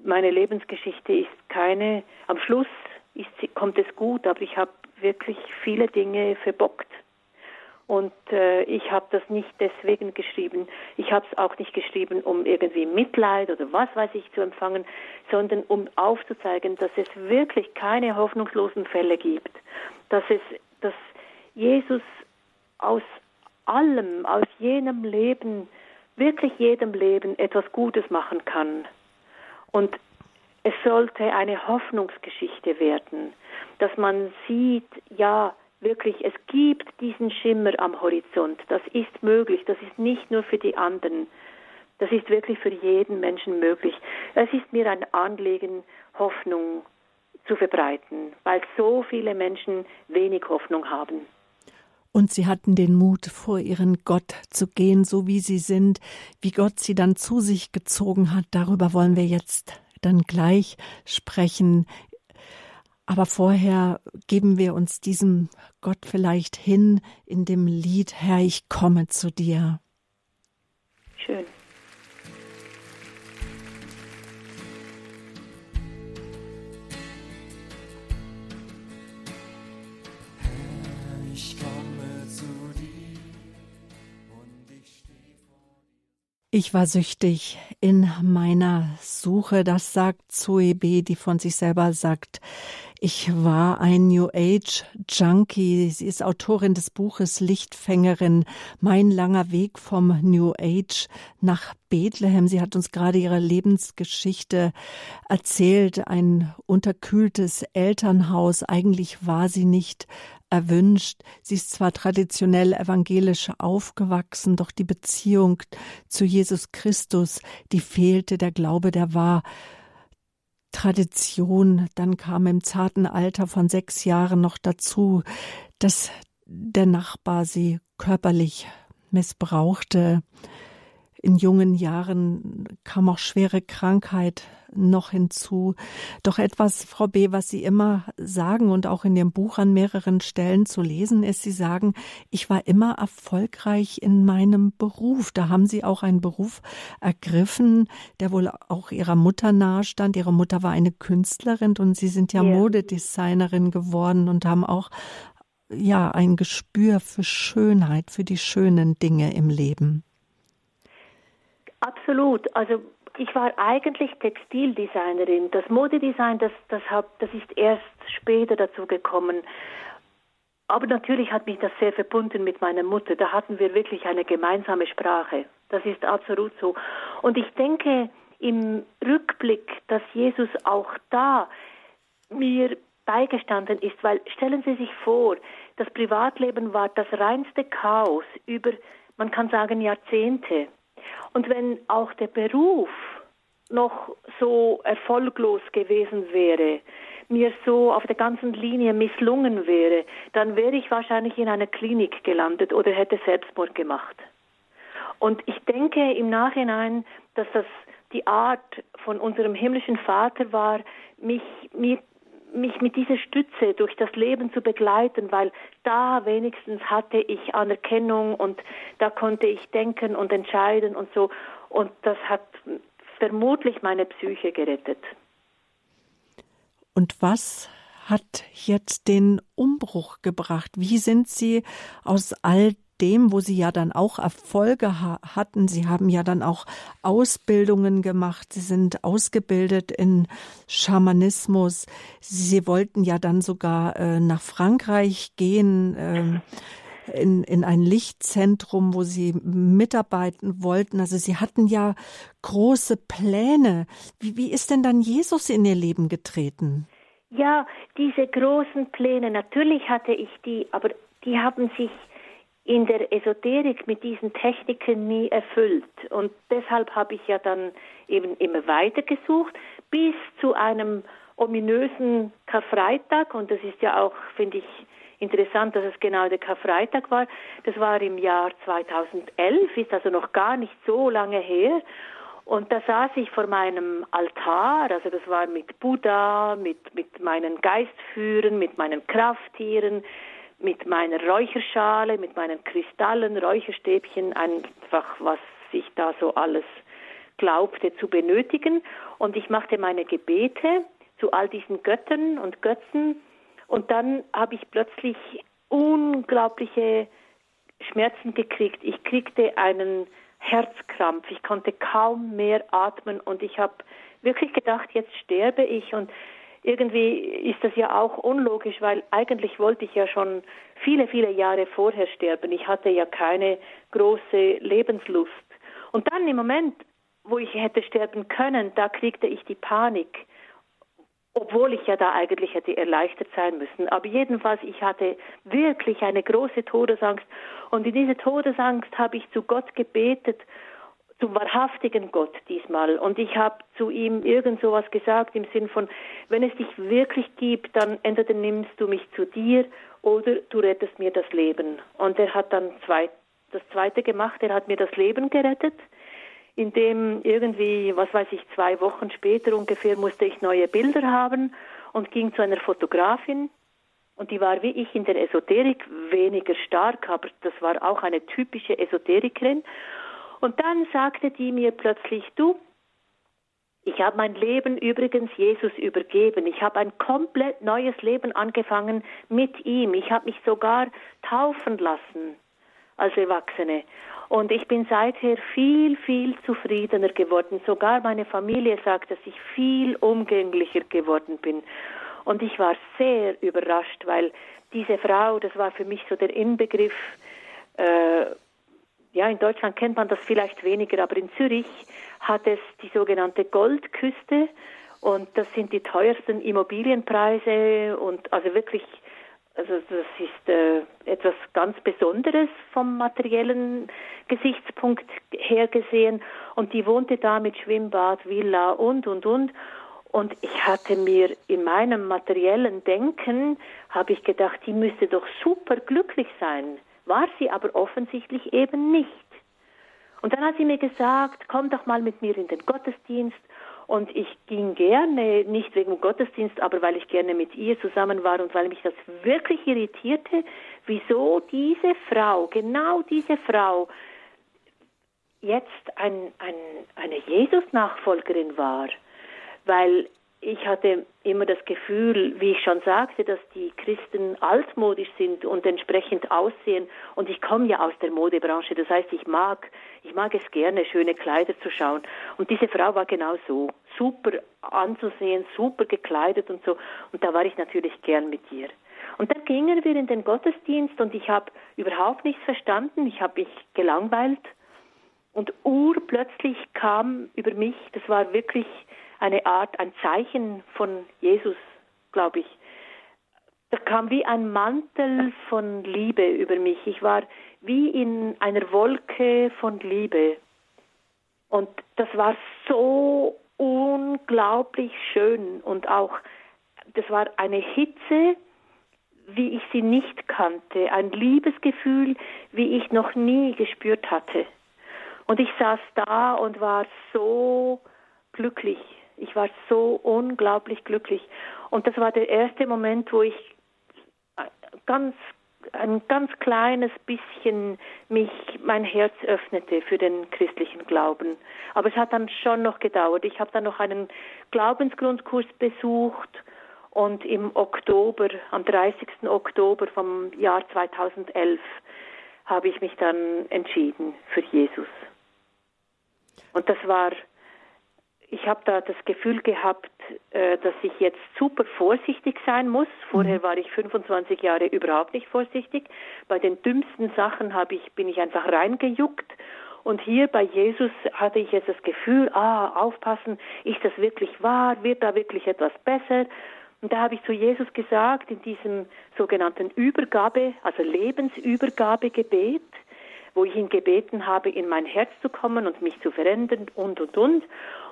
meine Lebensgeschichte ist keine. Am Schluss ist, kommt es gut, aber ich habe wirklich viele Dinge verbockt. Und äh, ich habe das nicht deswegen geschrieben. Ich habe es auch nicht geschrieben, um irgendwie Mitleid oder was weiß ich zu empfangen, sondern um aufzuzeigen, dass es wirklich keine hoffnungslosen Fälle gibt. Dass es, dass Jesus aus allem, aus jenem Leben, wirklich jedem Leben etwas Gutes machen kann. Und es sollte eine Hoffnungsgeschichte werden, dass man sieht, ja, wirklich, es gibt diesen Schimmer am Horizont. Das ist möglich. Das ist nicht nur für die anderen. Das ist wirklich für jeden Menschen möglich. Es ist mir ein Anliegen, Hoffnung zu verbreiten, weil so viele Menschen wenig Hoffnung haben. Und sie hatten den Mut, vor ihren Gott zu gehen, so wie sie sind, wie Gott sie dann zu sich gezogen hat. Darüber wollen wir jetzt dann gleich sprechen. Aber vorher geben wir uns diesem Gott vielleicht hin in dem Lied Herr, ich komme zu dir. Schön. Ich war süchtig in meiner Suche, das sagt Zoe B., die von sich selber sagt, ich war ein New Age Junkie. Sie ist Autorin des Buches Lichtfängerin, mein langer Weg vom New Age nach Bethlehem. Sie hat uns gerade ihre Lebensgeschichte erzählt, ein unterkühltes Elternhaus. Eigentlich war sie nicht erwünscht. Sie ist zwar traditionell evangelisch aufgewachsen, doch die Beziehung zu Jesus Christus, die fehlte, der Glaube, der war Tradition. Dann kam im zarten Alter von sechs Jahren noch dazu, dass der Nachbar sie körperlich missbrauchte. In jungen Jahren kam auch schwere Krankheit noch hinzu. Doch etwas, Frau B., was Sie immer sagen und auch in Ihrem Buch an mehreren Stellen zu lesen ist, Sie sagen, ich war immer erfolgreich in meinem Beruf. Da haben Sie auch einen Beruf ergriffen, der wohl auch Ihrer Mutter nahestand. Ihre Mutter war eine Künstlerin und Sie sind ja, ja. Modedesignerin geworden und haben auch ja ein Gespür für Schönheit, für die schönen Dinge im Leben. Absolut. Also ich war eigentlich Textildesignerin. Das Modedesign, das, das, hab, das ist erst später dazu gekommen. Aber natürlich hat mich das sehr verbunden mit meiner Mutter. Da hatten wir wirklich eine gemeinsame Sprache. Das ist absolut so. Und ich denke im Rückblick, dass Jesus auch da mir beigestanden ist, weil stellen Sie sich vor, das Privatleben war das reinste Chaos über, man kann sagen, Jahrzehnte. Und wenn auch der Beruf noch so erfolglos gewesen wäre, mir so auf der ganzen Linie misslungen wäre, dann wäre ich wahrscheinlich in einer Klinik gelandet oder hätte Selbstmord gemacht. Und ich denke im Nachhinein, dass das die Art von unserem himmlischen Vater war, mich, mich, mich mit dieser Stütze durch das Leben zu begleiten, weil da wenigstens hatte ich Anerkennung und da konnte ich denken und entscheiden und so. Und das hat vermutlich meine Psyche gerettet. Und was hat jetzt den Umbruch gebracht? Wie sind Sie aus all dem, wo Sie ja dann auch Erfolge ha hatten, Sie haben ja dann auch Ausbildungen gemacht, Sie sind ausgebildet in Schamanismus, Sie wollten ja dann sogar äh, nach Frankreich gehen. Äh, in, in ein Lichtzentrum, wo sie mitarbeiten wollten. Also sie hatten ja große Pläne. Wie, wie ist denn dann Jesus in ihr Leben getreten? Ja, diese großen Pläne, natürlich hatte ich die, aber die haben sich in der Esoterik mit diesen Techniken nie erfüllt. Und deshalb habe ich ja dann eben immer weiter gesucht, bis zu einem ominösen Karfreitag. Und das ist ja auch, finde ich, Interessant, dass es genau der Karfreitag war. Das war im Jahr 2011, ist also noch gar nicht so lange her. Und da saß ich vor meinem Altar, also das war mit Buddha, mit, mit meinen Geistführern, mit meinen Krafttieren, mit meiner Räucherschale, mit meinen Kristallen, Räucherstäbchen, einfach was ich da so alles glaubte zu benötigen. Und ich machte meine Gebete zu all diesen Göttern und Götzen und dann habe ich plötzlich unglaubliche Schmerzen gekriegt. Ich kriegte einen Herzkrampf. Ich konnte kaum mehr atmen und ich habe wirklich gedacht, jetzt sterbe ich und irgendwie ist das ja auch unlogisch, weil eigentlich wollte ich ja schon viele, viele Jahre vorher sterben. Ich hatte ja keine große Lebenslust. Und dann im Moment, wo ich hätte sterben können, da kriegte ich die Panik obwohl ich ja da eigentlich hätte erleichtert sein müssen. Aber jedenfalls, ich hatte wirklich eine große Todesangst. Und in dieser Todesangst habe ich zu Gott gebetet, zum wahrhaftigen Gott diesmal. Und ich habe zu ihm irgend so was gesagt im Sinn von, wenn es dich wirklich gibt, dann entweder nimmst du mich zu dir oder du rettest mir das Leben. Und er hat dann zwei, das Zweite gemacht, er hat mir das Leben gerettet in dem irgendwie, was weiß ich, zwei Wochen später ungefähr musste ich neue Bilder haben und ging zu einer Fotografin. Und die war wie ich in der Esoterik weniger stark, aber das war auch eine typische Esoterikerin. Und dann sagte die mir plötzlich, du, ich habe mein Leben übrigens Jesus übergeben. Ich habe ein komplett neues Leben angefangen mit ihm. Ich habe mich sogar taufen lassen als Erwachsene. Und ich bin seither viel, viel zufriedener geworden. Sogar meine Familie sagt, dass ich viel umgänglicher geworden bin. Und ich war sehr überrascht, weil diese Frau, das war für mich so der Inbegriff, äh, ja, in Deutschland kennt man das vielleicht weniger, aber in Zürich hat es die sogenannte Goldküste und das sind die teuersten Immobilienpreise und also wirklich also das ist äh, etwas ganz Besonderes vom materiellen Gesichtspunkt her gesehen. Und die wohnte da mit Schwimmbad, Villa und, und, und. Und ich hatte mir in meinem materiellen Denken, habe ich gedacht, die müsste doch super glücklich sein. War sie aber offensichtlich eben nicht. Und dann hat sie mir gesagt, komm doch mal mit mir in den Gottesdienst und ich ging gerne, nicht wegen Gottesdienst, aber weil ich gerne mit ihr zusammen war und weil mich das wirklich irritierte, wieso diese Frau, genau diese Frau, jetzt ein, ein, eine Jesus-Nachfolgerin war. Weil ich hatte immer das Gefühl, wie ich schon sagte, dass die Christen altmodisch sind und entsprechend aussehen. Und ich komme ja aus der Modebranche, das heißt, ich mag, ich mag es gerne, schöne Kleider zu schauen. Und diese Frau war genau so, super anzusehen, super gekleidet und so. Und da war ich natürlich gern mit ihr. Und dann gingen wir in den Gottesdienst und ich habe überhaupt nichts verstanden. Ich habe mich gelangweilt. Und urplötzlich kam über mich, das war wirklich eine Art, ein Zeichen von Jesus, glaube ich. Da kam wie ein Mantel von Liebe über mich. Ich war wie in einer Wolke von Liebe. Und das war so unglaublich schön und auch das war eine Hitze, wie ich sie nicht kannte, ein Liebesgefühl, wie ich noch nie gespürt hatte. Und ich saß da und war so glücklich. Ich war so unglaublich glücklich. Und das war der erste Moment, wo ich ganz ein ganz kleines bisschen mich mein Herz öffnete für den christlichen Glauben. Aber es hat dann schon noch gedauert. Ich habe dann noch einen Glaubensgrundkurs besucht und im Oktober, am 30. Oktober vom Jahr 2011, habe ich mich dann entschieden für Jesus. Und das war ich habe da das Gefühl gehabt, äh, dass ich jetzt super vorsichtig sein muss. Vorher mhm. war ich 25 Jahre überhaupt nicht vorsichtig. Bei den dümmsten Sachen habe ich, bin ich einfach reingejuckt. Und hier bei Jesus hatte ich jetzt das Gefühl, ah, aufpassen, ist das wirklich wahr? Wird da wirklich etwas besser? Und da habe ich zu Jesus gesagt, in diesem sogenannten Übergabe, also Lebensübergabegebet, wo ich ihn gebeten habe, in mein Herz zu kommen und mich zu verändern und, und, und.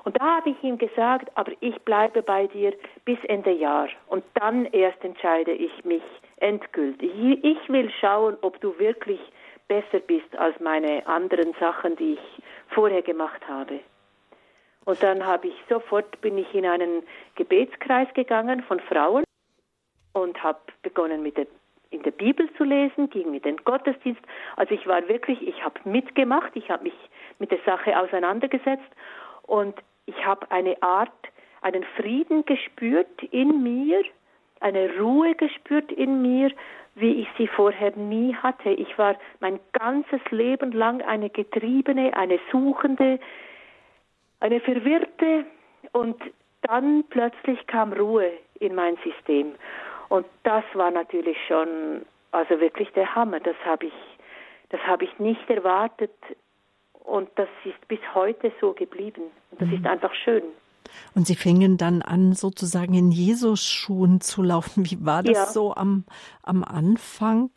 Und da habe ich ihm gesagt, aber ich bleibe bei dir bis Ende Jahr. Und dann erst entscheide ich mich endgültig. Ich will schauen, ob du wirklich besser bist als meine anderen Sachen, die ich vorher gemacht habe. Und dann habe ich sofort bin ich in einen Gebetskreis gegangen von Frauen und habe begonnen mit der in der Bibel zu lesen, ging mit dem Gottesdienst. Also ich war wirklich, ich habe mitgemacht, ich habe mich mit der Sache auseinandergesetzt und ich habe eine Art, einen Frieden gespürt in mir, eine Ruhe gespürt in mir, wie ich sie vorher nie hatte. Ich war mein ganzes Leben lang eine getriebene, eine suchende, eine verwirrte und dann plötzlich kam Ruhe in mein System. Und das war natürlich schon, also wirklich der Hammer. Das habe ich, das habe ich nicht erwartet. Und das ist bis heute so geblieben. Und das mhm. ist einfach schön. Und Sie fingen dann an, sozusagen in Jesus Schuhen zu laufen. Wie war das ja. so am, am Anfang?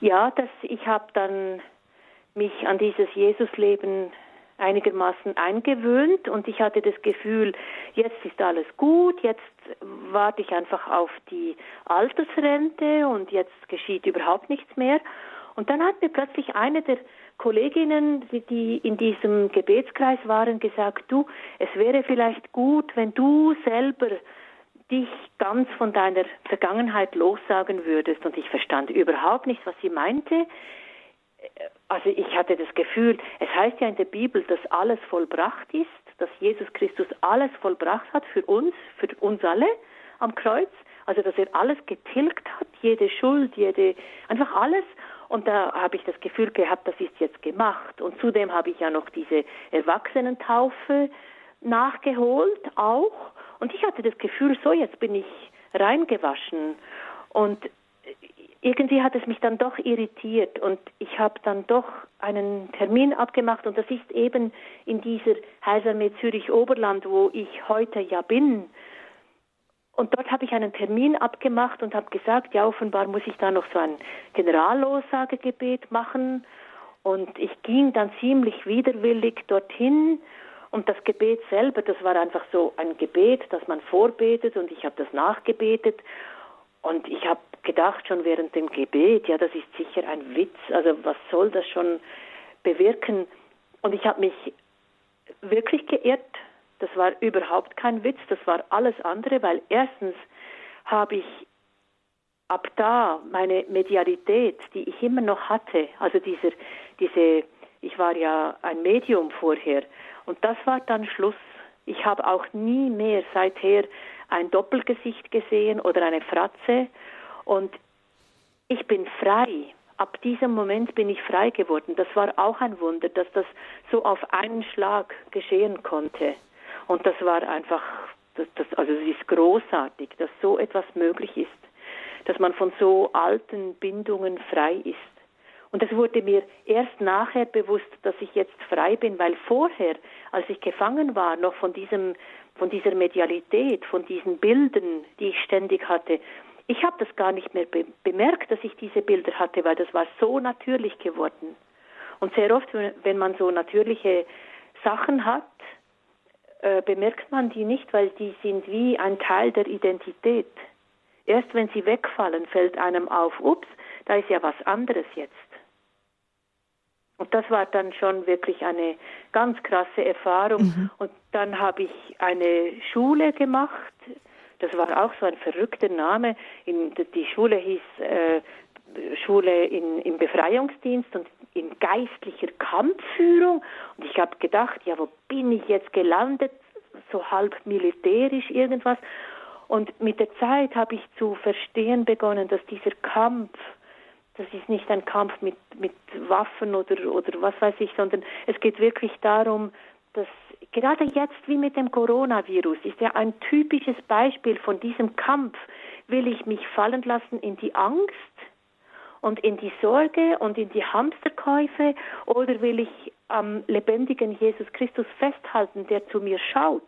Ja, das, ich habe dann mich an dieses Jesusleben einigermaßen eingewöhnt und ich hatte das Gefühl, jetzt ist alles gut, jetzt warte ich einfach auf die Altersrente und jetzt geschieht überhaupt nichts mehr. Und dann hat mir plötzlich eine der Kolleginnen, die in diesem Gebetskreis waren, gesagt, du, es wäre vielleicht gut, wenn du selber dich ganz von deiner Vergangenheit lossagen würdest. Und ich verstand überhaupt nicht, was sie meinte also ich hatte das Gefühl, es heißt ja in der Bibel, dass alles vollbracht ist, dass Jesus Christus alles vollbracht hat für uns, für uns alle am Kreuz. Also dass er alles getilgt hat, jede Schuld, jede, einfach alles. Und da habe ich das Gefühl gehabt, das ist jetzt gemacht. Und zudem habe ich ja noch diese Erwachsenentaufe nachgeholt auch. Und ich hatte das Gefühl, so jetzt bin ich reingewaschen. Und irgendwie hat es mich dann doch irritiert und ich habe dann doch einen Termin abgemacht und das ist eben in dieser Heilsarmee Zürich Oberland, wo ich heute ja bin. Und dort habe ich einen Termin abgemacht und habe gesagt, ja, offenbar muss ich da noch so ein Generallosagegebet machen. Und ich ging dann ziemlich widerwillig dorthin. Und das Gebet selber, das war einfach so ein Gebet, das man vorbetet und ich habe das nachgebetet. Und ich habe gedacht schon während dem Gebet, ja, das ist sicher ein Witz, also was soll das schon bewirken? Und ich habe mich wirklich geirrt. Das war überhaupt kein Witz, das war alles andere, weil erstens habe ich ab da meine Medialität, die ich immer noch hatte, also dieser, diese, ich war ja ein Medium vorher, und das war dann Schluss. Ich habe auch nie mehr seither ein Doppelgesicht gesehen oder eine Fratze und ich bin frei. Ab diesem Moment bin ich frei geworden. Das war auch ein Wunder, dass das so auf einen Schlag geschehen konnte. Und das war einfach, das, das, also es ist großartig, dass so etwas möglich ist, dass man von so alten Bindungen frei ist. Und es wurde mir erst nachher bewusst, dass ich jetzt frei bin, weil vorher, als ich gefangen war, noch von diesem, von dieser Medialität, von diesen Bildern, die ich ständig hatte, ich habe das gar nicht mehr be bemerkt, dass ich diese Bilder hatte, weil das war so natürlich geworden. Und sehr oft, wenn man so natürliche Sachen hat, äh, bemerkt man die nicht, weil die sind wie ein Teil der Identität. Erst wenn sie wegfallen, fällt einem auf, ups, da ist ja was anderes jetzt. Und das war dann schon wirklich eine ganz krasse Erfahrung. Mhm. Und dann habe ich eine Schule gemacht. Das war auch so ein verrückter Name. In, die Schule hieß äh, Schule in, im Befreiungsdienst und in geistlicher Kampfführung. Und ich habe gedacht, ja, wo bin ich jetzt gelandet? So halb militärisch irgendwas. Und mit der Zeit habe ich zu verstehen begonnen, dass dieser Kampf, das ist nicht ein Kampf mit, mit Waffen oder, oder was weiß ich, sondern es geht wirklich darum, dass gerade jetzt wie mit dem Coronavirus ist ja ein typisches Beispiel von diesem Kampf. Will ich mich fallen lassen in die Angst und in die Sorge und in die Hamsterkäufe oder will ich am lebendigen Jesus Christus festhalten, der zu mir schaut?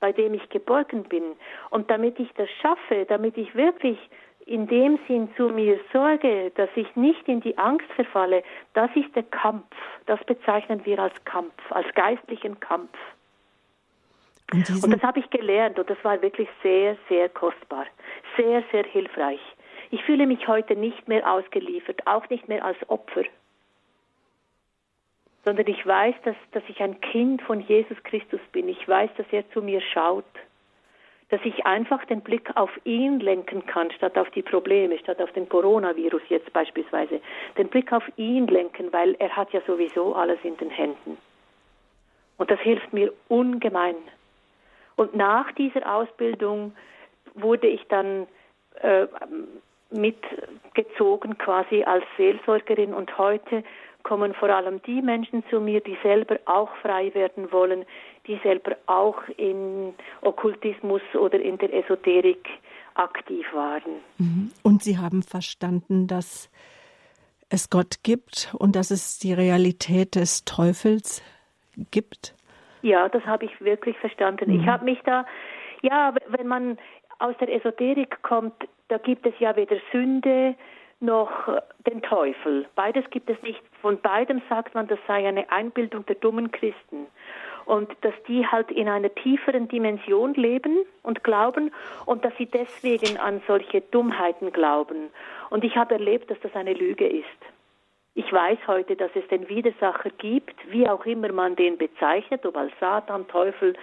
bei dem ich geborgen bin. Und damit ich das schaffe, damit ich wirklich in dem Sinn zu mir sorge, dass ich nicht in die Angst verfalle, das ist der Kampf. Das bezeichnen wir als Kampf, als geistlichen Kampf. Und, und das habe ich gelernt und das war wirklich sehr, sehr kostbar, sehr, sehr hilfreich. Ich fühle mich heute nicht mehr ausgeliefert, auch nicht mehr als Opfer sondern ich weiß, dass, dass ich ein Kind von Jesus Christus bin. Ich weiß, dass er zu mir schaut, dass ich einfach den Blick auf ihn lenken kann, statt auf die Probleme, statt auf den Coronavirus jetzt beispielsweise. Den Blick auf ihn lenken, weil er hat ja sowieso alles in den Händen. Und das hilft mir ungemein. Und nach dieser Ausbildung wurde ich dann äh, mitgezogen quasi als Seelsorgerin und heute kommen vor allem die Menschen zu mir, die selber auch frei werden wollen, die selber auch in Okkultismus oder in der Esoterik aktiv waren. Mhm. Und Sie haben verstanden, dass es Gott gibt und dass es die Realität des Teufels gibt? Ja, das habe ich wirklich verstanden. Mhm. Ich habe mich da, ja, wenn man aus der Esoterik kommt, da gibt es ja weder Sünde noch den Teufel. Beides gibt es nicht. Von beidem sagt man, das sei eine Einbildung der dummen Christen. Und dass die halt in einer tieferen Dimension leben und glauben und dass sie deswegen an solche Dummheiten glauben. Und ich habe erlebt, dass das eine Lüge ist. Ich weiß heute, dass es den Widersacher gibt, wie auch immer man den bezeichnet, ob als Satan, Teufel,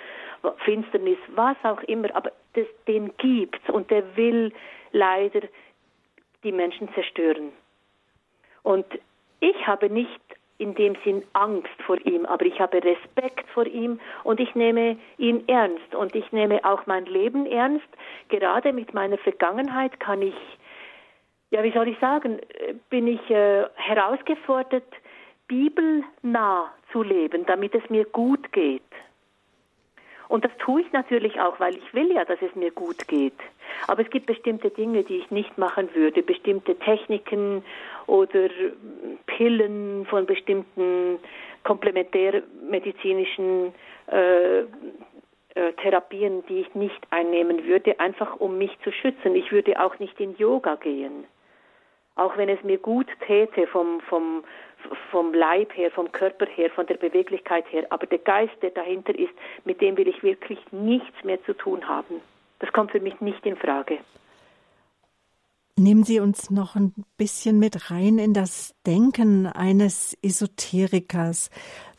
Finsternis, was auch immer, aber das, den gibt und der will leider die Menschen zerstören. Und ich habe nicht in dem Sinn Angst vor ihm, aber ich habe Respekt vor ihm und ich nehme ihn ernst und ich nehme auch mein Leben ernst. Gerade mit meiner Vergangenheit kann ich, ja, wie soll ich sagen, bin ich äh, herausgefordert, bibelnah zu leben, damit es mir gut geht. Und das tue ich natürlich auch, weil ich will ja, dass es mir gut geht. Aber es gibt bestimmte Dinge, die ich nicht machen würde, bestimmte Techniken oder Pillen von bestimmten komplementärmedizinischen äh, äh, Therapien, die ich nicht einnehmen würde, einfach um mich zu schützen. Ich würde auch nicht in Yoga gehen. Auch wenn es mir gut täte vom, vom, vom Leib her, vom Körper her, von der Beweglichkeit her. Aber der Geist, der dahinter ist, mit dem will ich wirklich nichts mehr zu tun haben. Das kommt für mich nicht in Frage. Nehmen Sie uns noch ein bisschen mit rein in das Denken eines Esoterikers.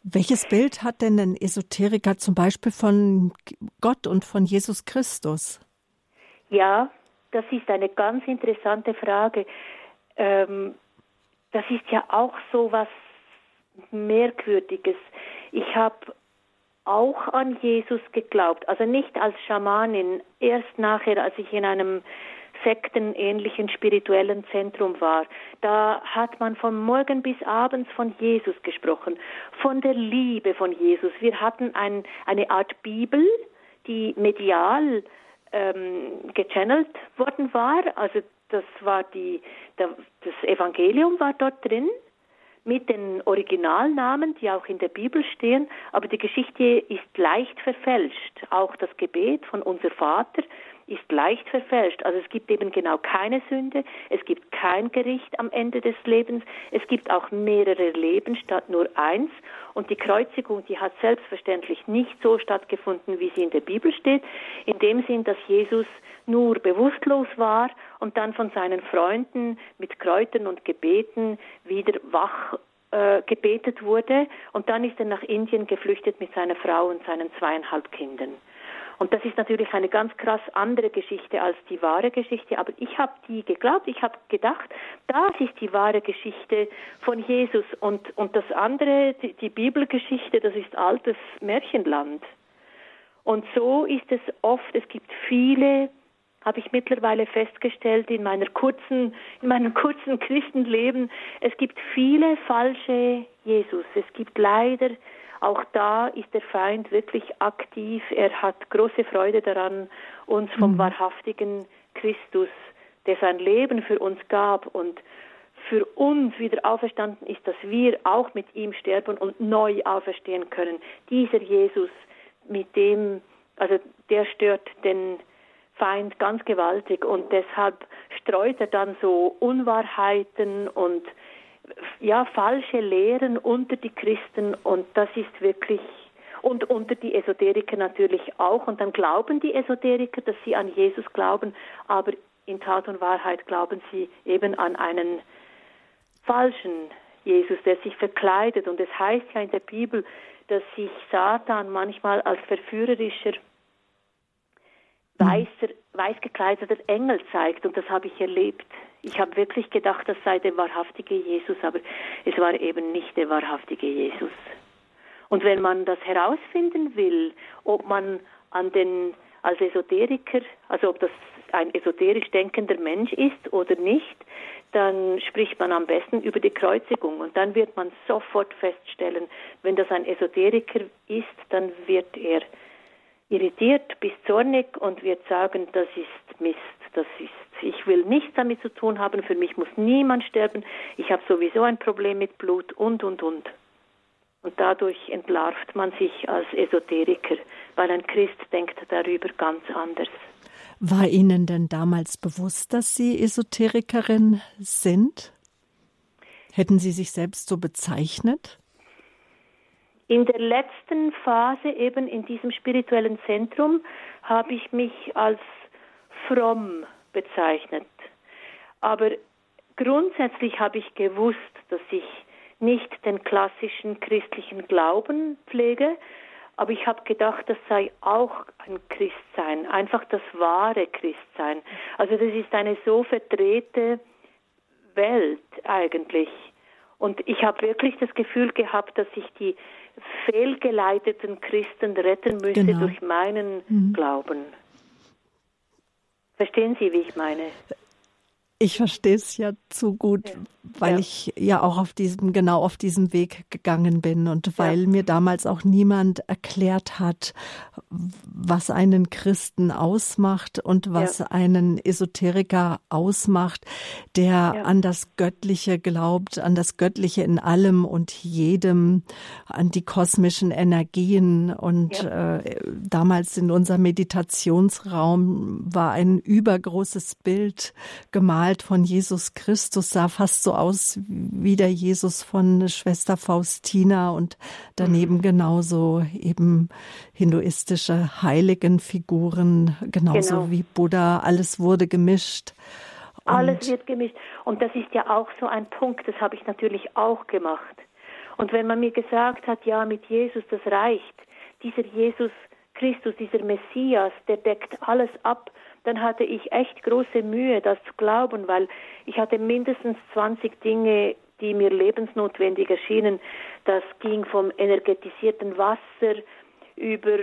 Welches Bild hat denn ein Esoteriker zum Beispiel von Gott und von Jesus Christus? Ja, das ist eine ganz interessante Frage. Ähm, das ist ja auch so was Merkwürdiges. Ich habe auch an Jesus geglaubt, also nicht als Schamanin, erst nachher, als ich in einem sektenähnlichen spirituellen Zentrum war. Da hat man von morgen bis abends von Jesus gesprochen, von der Liebe von Jesus. Wir hatten ein, eine Art Bibel, die medial ähm, gechannelt worden war. Also das war die, das Evangelium war dort drin mit den Originalnamen, die auch in der Bibel stehen, aber die Geschichte ist leicht verfälscht. Auch das Gebet von unser Vater, ist leicht verfälscht. Also es gibt eben genau keine Sünde, es gibt kein Gericht am Ende des Lebens, es gibt auch mehrere Leben statt nur eins. Und die Kreuzigung, die hat selbstverständlich nicht so stattgefunden, wie sie in der Bibel steht, in dem Sinn, dass Jesus nur bewusstlos war und dann von seinen Freunden mit Kräutern und Gebeten wieder wach äh, gebetet wurde. Und dann ist er nach Indien geflüchtet mit seiner Frau und seinen zweieinhalb Kindern. Und das ist natürlich eine ganz krass andere Geschichte als die wahre Geschichte, aber ich habe die geglaubt, ich habe gedacht, das ist die wahre Geschichte von Jesus und, und das andere, die, die Bibelgeschichte, das ist altes Märchenland. Und so ist es oft, es gibt viele habe ich mittlerweile festgestellt in meiner kurzen, in meinem kurzen Christenleben. Es gibt viele falsche Jesus. Es gibt leider auch da ist der Feind wirklich aktiv. Er hat große Freude daran, uns vom mhm. wahrhaftigen Christus, der sein Leben für uns gab und für uns wieder auferstanden ist, dass wir auch mit ihm sterben und neu auferstehen können. Dieser Jesus, mit dem, also der stört den Feind ganz gewaltig und deshalb streut er dann so Unwahrheiten und ja falsche Lehren unter die Christen und das ist wirklich und unter die Esoteriker natürlich auch und dann glauben die Esoteriker, dass sie an Jesus glauben, aber in Tat und Wahrheit glauben sie eben an einen falschen Jesus, der sich verkleidet. Und es heißt ja in der Bibel, dass sich Satan manchmal als verführerischer weißer, weiß gekleideter Engel zeigt. Und das habe ich erlebt. Ich habe wirklich gedacht, das sei der wahrhaftige Jesus, aber es war eben nicht der wahrhaftige Jesus. Und wenn man das herausfinden will, ob man an den als Esoteriker, also ob das ein esoterisch denkender Mensch ist oder nicht, dann spricht man am besten über die Kreuzigung und dann wird man sofort feststellen, wenn das ein Esoteriker ist, dann wird er irritiert bis zornig und wird sagen, das ist Mist, das ist, ich will nichts damit zu tun haben, für mich muss niemand sterben, ich habe sowieso ein Problem mit Blut und, und, und. Und dadurch entlarvt man sich als Esoteriker, weil ein Christ denkt darüber ganz anders. War Ihnen denn damals bewusst, dass Sie Esoterikerin sind? Hätten Sie sich selbst so bezeichnet? In der letzten Phase, eben in diesem spirituellen Zentrum, habe ich mich als fromm bezeichnet. Aber grundsätzlich habe ich gewusst, dass ich nicht den klassischen christlichen Glauben pflege, aber ich habe gedacht, das sei auch ein Christsein, einfach das wahre Christsein. Also das ist eine so verdrehte Welt eigentlich. Und ich habe wirklich das Gefühl gehabt, dass ich die fehlgeleiteten Christen retten müsse genau. durch meinen mhm. Glauben. Verstehen Sie, wie ich meine? Ich verstehe es ja zu gut, ja. weil ja. ich ja auch auf diesem, genau auf diesem Weg gegangen bin und weil ja. mir damals auch niemand erklärt hat, was einen Christen ausmacht und was einen Esoteriker ausmacht, der an das Göttliche glaubt, an das Göttliche in allem und jedem, an die kosmischen Energien. Und äh, damals in unserem Meditationsraum war ein übergroßes Bild gemalt gemalt von Jesus Christus, sah fast so aus wie der Jesus von Schwester Faustina und daneben genauso eben hinduistische Heiligenfiguren, genauso genau. wie Buddha. Alles wurde gemischt. Alles wird gemischt. Und das ist ja auch so ein Punkt, das habe ich natürlich auch gemacht. Und wenn man mir gesagt hat, ja, mit Jesus, das reicht, dieser Jesus Christus, dieser Messias, der deckt alles ab, dann hatte ich echt große Mühe, das zu glauben, weil ich hatte mindestens 20 Dinge, die mir lebensnotwendig erschienen. Das ging vom energetisierten Wasser über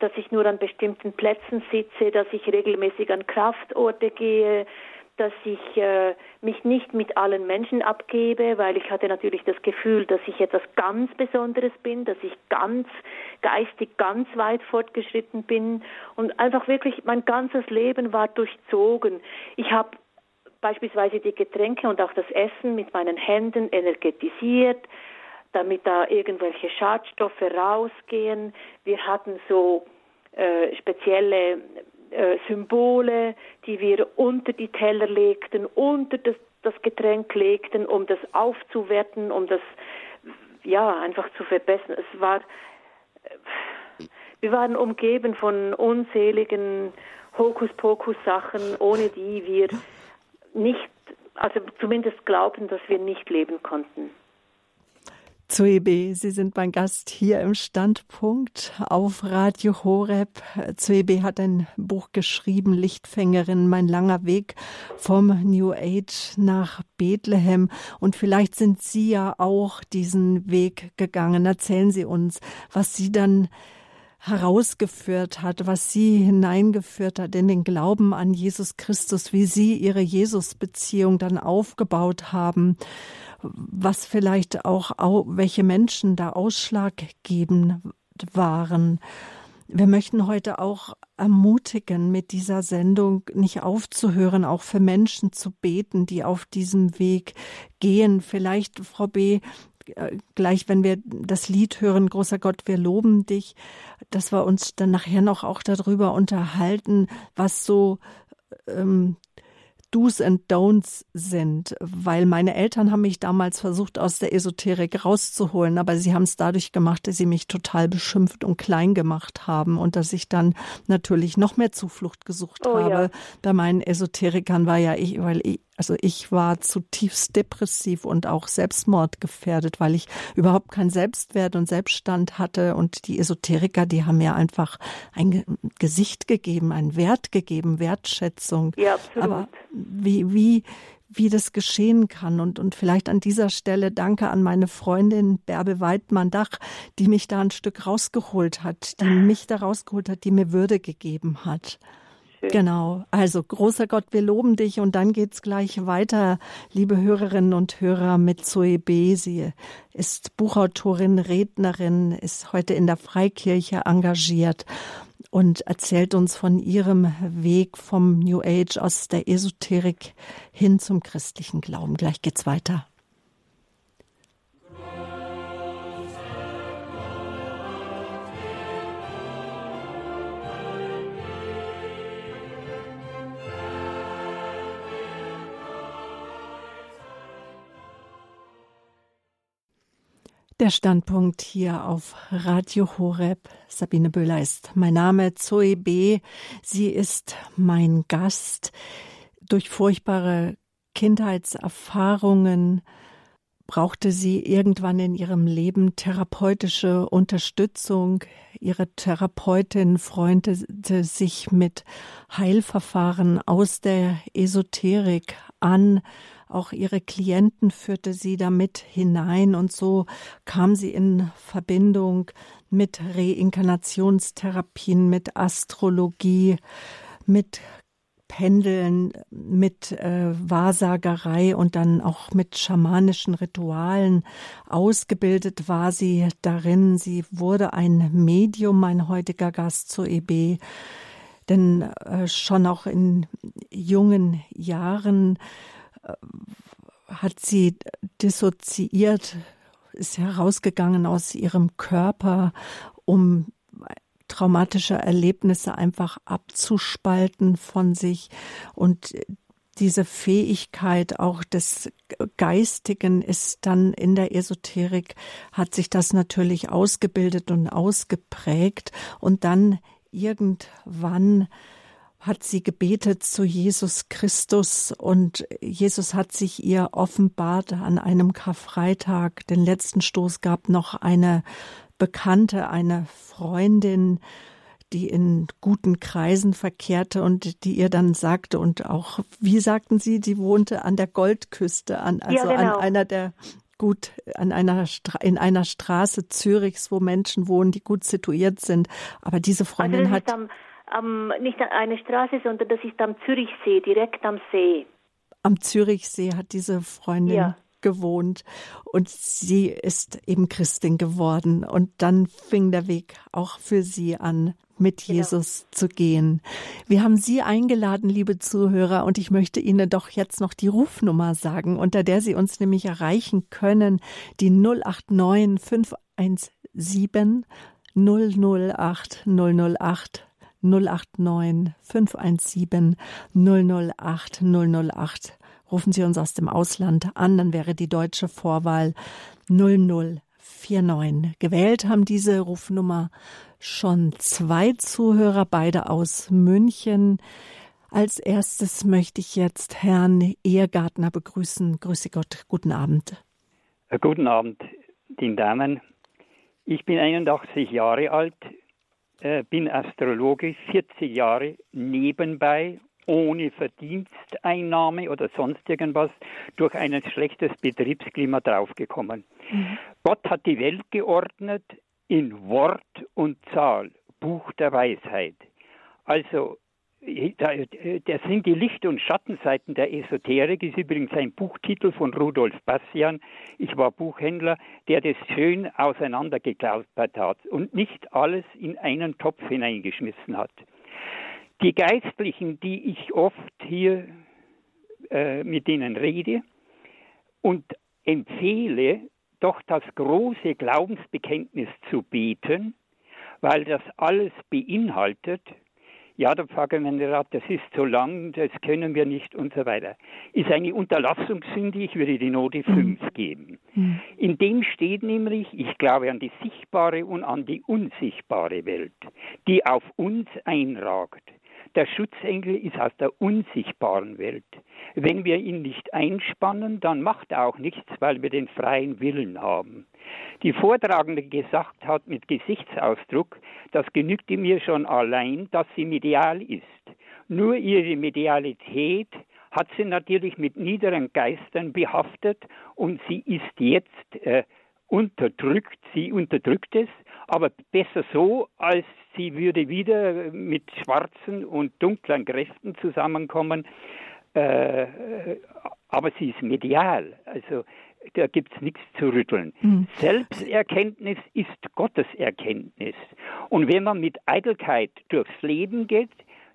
dass ich nur an bestimmten Plätzen sitze, dass ich regelmäßig an Kraftorte gehe, dass ich äh, mich nicht mit allen Menschen abgebe, weil ich hatte natürlich das Gefühl, dass ich etwas ganz Besonderes bin, dass ich ganz geistig ganz weit fortgeschritten bin und einfach wirklich mein ganzes Leben war durchzogen. Ich habe beispielsweise die Getränke und auch das Essen mit meinen Händen energetisiert, damit da irgendwelche Schadstoffe rausgehen. Wir hatten so äh, spezielle äh, Symbole, die wir unter die Teller legten, unter das, das Getränk legten, um das aufzuwerten, um das ja einfach zu verbessern. Es war, wir waren umgeben von unzähligen Hokuspokus-Sachen, ohne die wir nicht, also zumindest glaubten, dass wir nicht leben konnten. Zoebe, Sie sind mein Gast hier im Standpunkt auf Radio Horeb. Zoebe hat ein Buch geschrieben, Lichtfängerin, mein langer Weg vom New Age nach Bethlehem. Und vielleicht sind Sie ja auch diesen Weg gegangen. Erzählen Sie uns, was Sie dann herausgeführt hat, was sie hineingeführt hat in den Glauben an Jesus Christus, wie sie ihre Jesus-Beziehung dann aufgebaut haben was vielleicht auch, welche Menschen da ausschlaggebend waren. Wir möchten heute auch ermutigen, mit dieser Sendung nicht aufzuhören, auch für Menschen zu beten, die auf diesem Weg gehen. Vielleicht, Frau B., äh, gleich wenn wir das Lied hören, großer Gott, wir loben dich, dass wir uns dann nachher noch auch darüber unterhalten, was so ähm, Do's and Don'ts sind, weil meine Eltern haben mich damals versucht, aus der Esoterik rauszuholen, aber sie haben es dadurch gemacht, dass sie mich total beschimpft und klein gemacht haben und dass ich dann natürlich noch mehr Zuflucht gesucht oh, habe. Ja. Bei meinen Esoterikern war ja ich, weil ich, also ich war zutiefst depressiv und auch selbstmordgefährdet, weil ich überhaupt keinen Selbstwert und Selbststand hatte. Und die Esoteriker, die haben mir einfach ein Gesicht gegeben, einen Wert gegeben, Wertschätzung. Ja, absolut. Aber wie, wie, wie das geschehen kann. Und, und vielleicht an dieser Stelle danke an meine Freundin Bärbe Weidmann-Dach, die mich da ein Stück rausgeholt hat, die mich da rausgeholt hat, die mir Würde gegeben hat. Schön. Genau. Also großer Gott, wir loben dich und dann geht's gleich weiter, liebe Hörerinnen und Hörer, mit Zoe B. Sie ist Buchautorin, Rednerin, ist heute in der Freikirche engagiert und erzählt uns von ihrem Weg vom New Age aus der Esoterik hin zum christlichen Glauben. Gleich geht's weiter. Der Standpunkt hier auf Radio Horeb. Sabine Böhler ist mein Name, Zoe B. Sie ist mein Gast. Durch furchtbare Kindheitserfahrungen brauchte sie irgendwann in ihrem Leben therapeutische Unterstützung. Ihre Therapeutin freundete sich mit Heilverfahren aus der Esoterik an auch ihre Klienten führte sie damit hinein und so kam sie in Verbindung mit Reinkarnationstherapien, mit Astrologie, mit Pendeln, mit äh, Wahrsagerei und dann auch mit schamanischen Ritualen. Ausgebildet war sie darin. Sie wurde ein Medium, mein heutiger Gast zur EB. Denn äh, schon auch in jungen Jahren hat sie dissoziiert, ist herausgegangen aus ihrem Körper, um traumatische Erlebnisse einfach abzuspalten von sich. Und diese Fähigkeit auch des Geistigen ist dann in der Esoterik, hat sich das natürlich ausgebildet und ausgeprägt. Und dann irgendwann hat sie gebetet zu Jesus Christus und Jesus hat sich ihr offenbart an einem Karfreitag. Den letzten Stoß gab noch eine Bekannte, eine Freundin, die in guten Kreisen verkehrte und die ihr dann sagte und auch, wie sagten Sie, die wohnte an der Goldküste, an, also ja, genau. an einer der gut an einer in einer Straße Zürichs, wo Menschen wohnen, die gut situiert sind. Aber diese also Freundin also hat am, nicht eine Straße, sondern das ist am Zürichsee, direkt am See. Am Zürichsee hat diese Freundin ja. gewohnt und sie ist eben Christin geworden. Und dann fing der Weg auch für sie an, mit genau. Jesus zu gehen. Wir haben Sie eingeladen, liebe Zuhörer, und ich möchte Ihnen doch jetzt noch die Rufnummer sagen, unter der Sie uns nämlich erreichen können, die 089 517 008 008 089 517 008 008. Rufen Sie uns aus dem Ausland an, dann wäre die deutsche Vorwahl 0049. Gewählt haben diese Rufnummer schon zwei Zuhörer, beide aus München. Als erstes möchte ich jetzt Herrn Ehegartner begrüßen. Grüße Gott, guten Abend. Guten Abend, den Damen. Ich bin 81 Jahre alt, äh, bin Astrologe, 40 Jahre nebenbei, ohne Verdiensteinnahme oder sonst irgendwas, durch ein schlechtes Betriebsklima draufgekommen. Mhm. Gott hat die Welt geordnet in Wort und Zahl, Buch der Weisheit. Also das sind die Licht- und Schattenseiten der Esoterik, ist übrigens ein Buchtitel von Rudolf Bastian. Ich war Buchhändler, der das schön auseinandergeklappert hat und nicht alles in einen Topf hineingeschmissen hat. Die Geistlichen, die ich oft hier äh, mit denen rede und empfehle, doch das große Glaubensbekenntnis zu beten, weil das alles beinhaltet, ja, der Pfarrgemeinderat, das ist zu lang, das können wir nicht und so weiter. Ist eine Unterlassungssünde, ich würde die Note 5 mhm. geben. Mhm. In dem steht nämlich, ich glaube an die sichtbare und an die unsichtbare Welt, die auf uns einragt. Der Schutzengel ist aus der unsichtbaren Welt. Wenn wir ihn nicht einspannen, dann macht er auch nichts, weil wir den freien Willen haben. Die Vortragende gesagt hat mit Gesichtsausdruck, das genügte mir schon allein, dass sie medial ist. Nur ihre Medialität hat sie natürlich mit niederen Geistern behaftet und sie ist jetzt äh, unterdrückt, sie unterdrückt es, aber besser so, als sie würde wieder mit schwarzen und dunklen Kräften zusammenkommen. Äh, aber sie ist medial, also da gibt es nichts zu rütteln. Mhm. Selbsterkenntnis ist Gotteserkenntnis. Und wenn man mit Eitelkeit durchs Leben geht,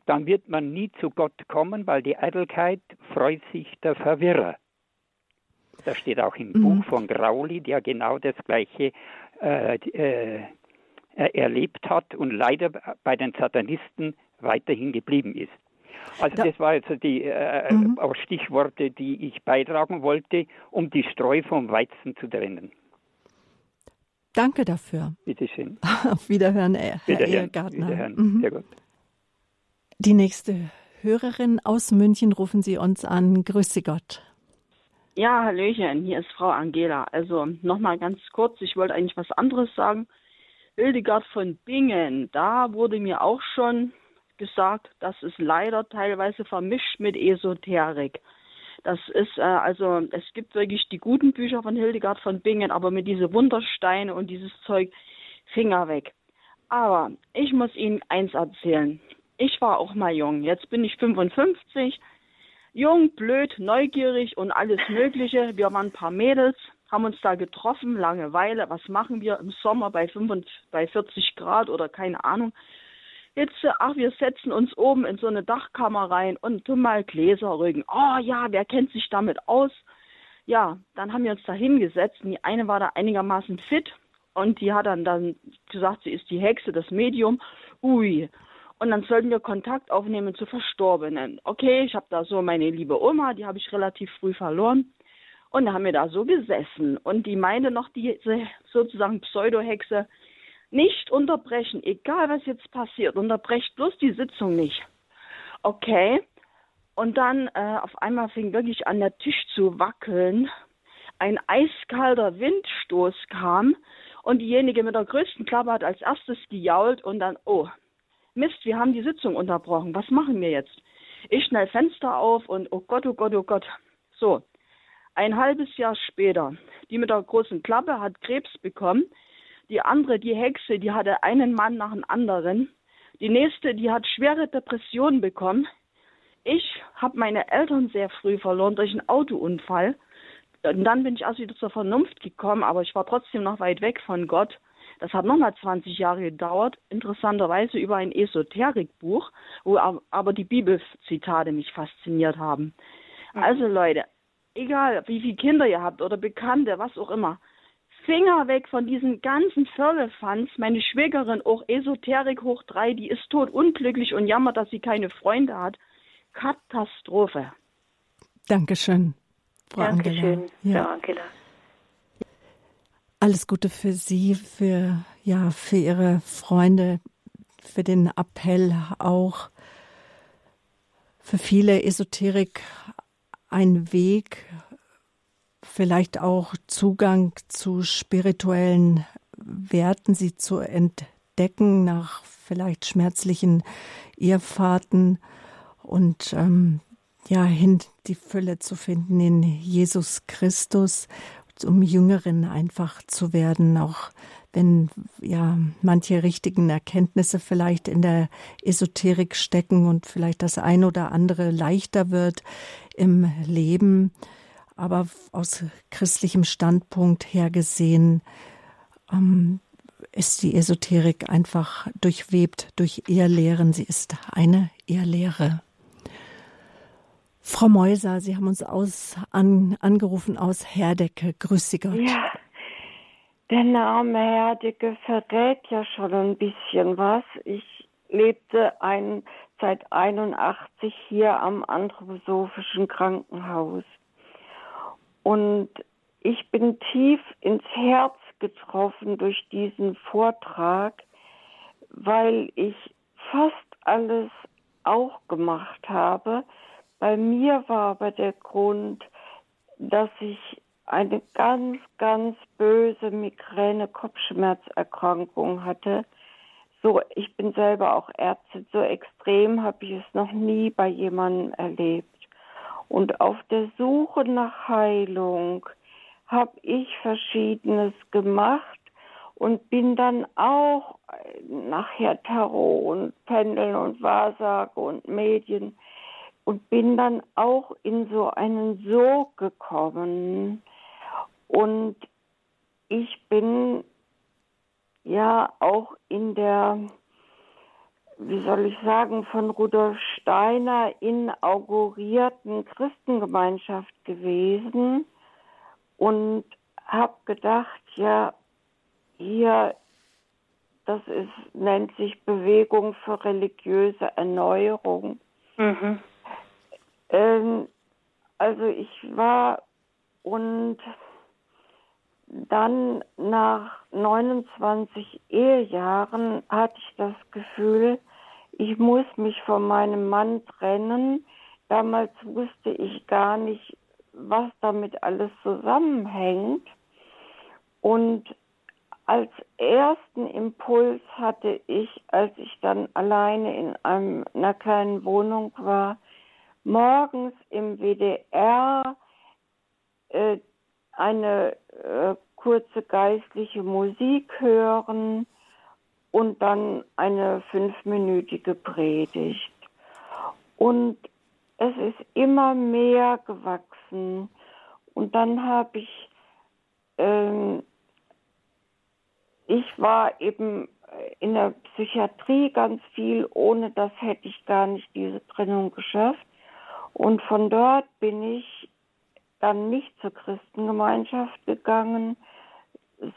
dann wird man nie zu Gott kommen, weil die Eitelkeit freut sich der Verwirrer. Das steht auch im mhm. Buch von Grauli, der genau das Gleiche äh, äh, erlebt hat und leider bei den Satanisten weiterhin geblieben ist. Also da, das war jetzt die äh, mhm. Stichworte, die ich beitragen wollte, um die Streu vom Weizen zu trennen. Danke dafür. Bitte schön. <laughs> Auf Wiederhören, Herr Wiederhören. Ehegartner. Wiederhören. Mhm. Sehr gut. Die nächste Hörerin aus München rufen Sie uns an. Grüße Gott. Ja, Hallöchen, hier ist Frau Angela. Also nochmal ganz kurz, ich wollte eigentlich was anderes sagen. Hildegard von Bingen, da wurde mir auch schon gesagt, das ist leider teilweise vermischt mit Esoterik. Das ist äh, also, es gibt wirklich die guten Bücher von Hildegard von Bingen, aber mit diese Wundersteine und dieses Zeug Finger weg. Aber ich muss Ihnen eins erzählen. Ich war auch mal jung. Jetzt bin ich 55. Jung, blöd, neugierig und alles Mögliche. Wir waren ein paar Mädels, haben uns da getroffen, Langeweile. Was machen wir im Sommer bei, 45, bei 40 Grad oder keine Ahnung? Jetzt, ach, wir setzen uns oben in so eine Dachkammer rein und tun mal Gläser rügen. Oh ja, wer kennt sich damit aus? Ja, dann haben wir uns da hingesetzt und die eine war da einigermaßen fit und die hat dann, dann gesagt, sie ist die Hexe, das Medium. Ui. Und dann sollten wir Kontakt aufnehmen zu Verstorbenen. Okay, ich habe da so meine liebe Oma, die habe ich relativ früh verloren. Und da haben wir da so gesessen. Und die meinte noch, diese sozusagen Pseudo-Hexe, nicht unterbrechen, egal was jetzt passiert, unterbrecht bloß die Sitzung nicht. Okay. Und dann äh, auf einmal fing wirklich an, der Tisch zu wackeln. Ein eiskalter Windstoß kam und diejenige mit der größten Klappe hat als erstes gejault und dann, oh, Mist, wir haben die Sitzung unterbrochen. Was machen wir jetzt? Ich schnell Fenster auf und oh Gott, oh Gott, oh Gott. So, ein halbes Jahr später, die mit der großen Klappe hat Krebs bekommen die andere, die Hexe, die hatte einen Mann nach dem anderen. Die nächste, die hat schwere Depressionen bekommen. Ich habe meine Eltern sehr früh verloren durch einen Autounfall. Und dann bin ich erst wieder zur Vernunft gekommen, aber ich war trotzdem noch weit weg von Gott. Das hat nochmal 20 Jahre gedauert, interessanterweise über ein Esoterikbuch, wo aber die Bibelzitate mich fasziniert haben. Mhm. Also Leute, egal wie viele Kinder ihr habt oder Bekannte, was auch immer, Finger weg von diesen ganzen Firlefanz. Meine Schwägerin, auch Esoterik hoch drei, die ist tot unglücklich und jammert, dass sie keine Freunde hat. Katastrophe. Dankeschön, Frau Dankeschön, Angela. Ja. Frau Angela. Alles Gute für Sie, für, ja, für Ihre Freunde, für den Appell auch. Für viele Esoterik ein Weg, vielleicht auch Zugang zu spirituellen Werten, sie zu entdecken nach vielleicht schmerzlichen Irrfahrten und ähm, ja, hin die Fülle zu finden in Jesus Christus, um Jüngerin einfach zu werden, auch wenn ja manche richtigen Erkenntnisse vielleicht in der Esoterik stecken und vielleicht das ein oder andere leichter wird im Leben, aber aus christlichem Standpunkt her gesehen ähm, ist die Esoterik einfach durchwebt durch Ehrlehren. Sie ist eine Ehrlehre. Frau Meuser, Sie haben uns aus, an, angerufen aus Herdecke. Grüß Sie Gott. Ja, der Name Herdecke verrät ja schon ein bisschen was. Ich lebte ein, seit 81 hier am Anthroposophischen Krankenhaus. Und ich bin tief ins Herz getroffen durch diesen Vortrag, weil ich fast alles auch gemacht habe, bei mir war aber der Grund, dass ich eine ganz, ganz böse Migräne-Kopfschmerzerkrankung hatte. So, ich bin selber auch Ärztin. So extrem habe ich es noch nie bei jemandem erlebt. Und auf der Suche nach Heilung habe ich Verschiedenes gemacht und bin dann auch nachher Tarot und Pendeln und Wahrsage und Medien und bin dann auch in so einen Sog gekommen. Und ich bin ja auch in der, wie soll ich sagen, von Rudolf Steiner inaugurierten Christengemeinschaft gewesen und habe gedacht, ja, hier, das ist, nennt sich Bewegung für religiöse Erneuerung. Mhm. Ähm, also ich war und dann nach 29 Ehejahren hatte ich das Gefühl, ich muss mich von meinem Mann trennen. Damals wusste ich gar nicht, was damit alles zusammenhängt. Und als ersten Impuls hatte ich, als ich dann alleine in einem, einer kleinen Wohnung war, morgens im WDR äh, eine äh, kurze geistliche Musik hören und dann eine fünfminütige Predigt. Und es ist immer mehr gewachsen. Und dann habe ich, ähm, ich war eben in der Psychiatrie ganz viel, ohne das hätte ich gar nicht diese Trennung geschafft. Und von dort bin ich dann nicht zur Christengemeinschaft gegangen,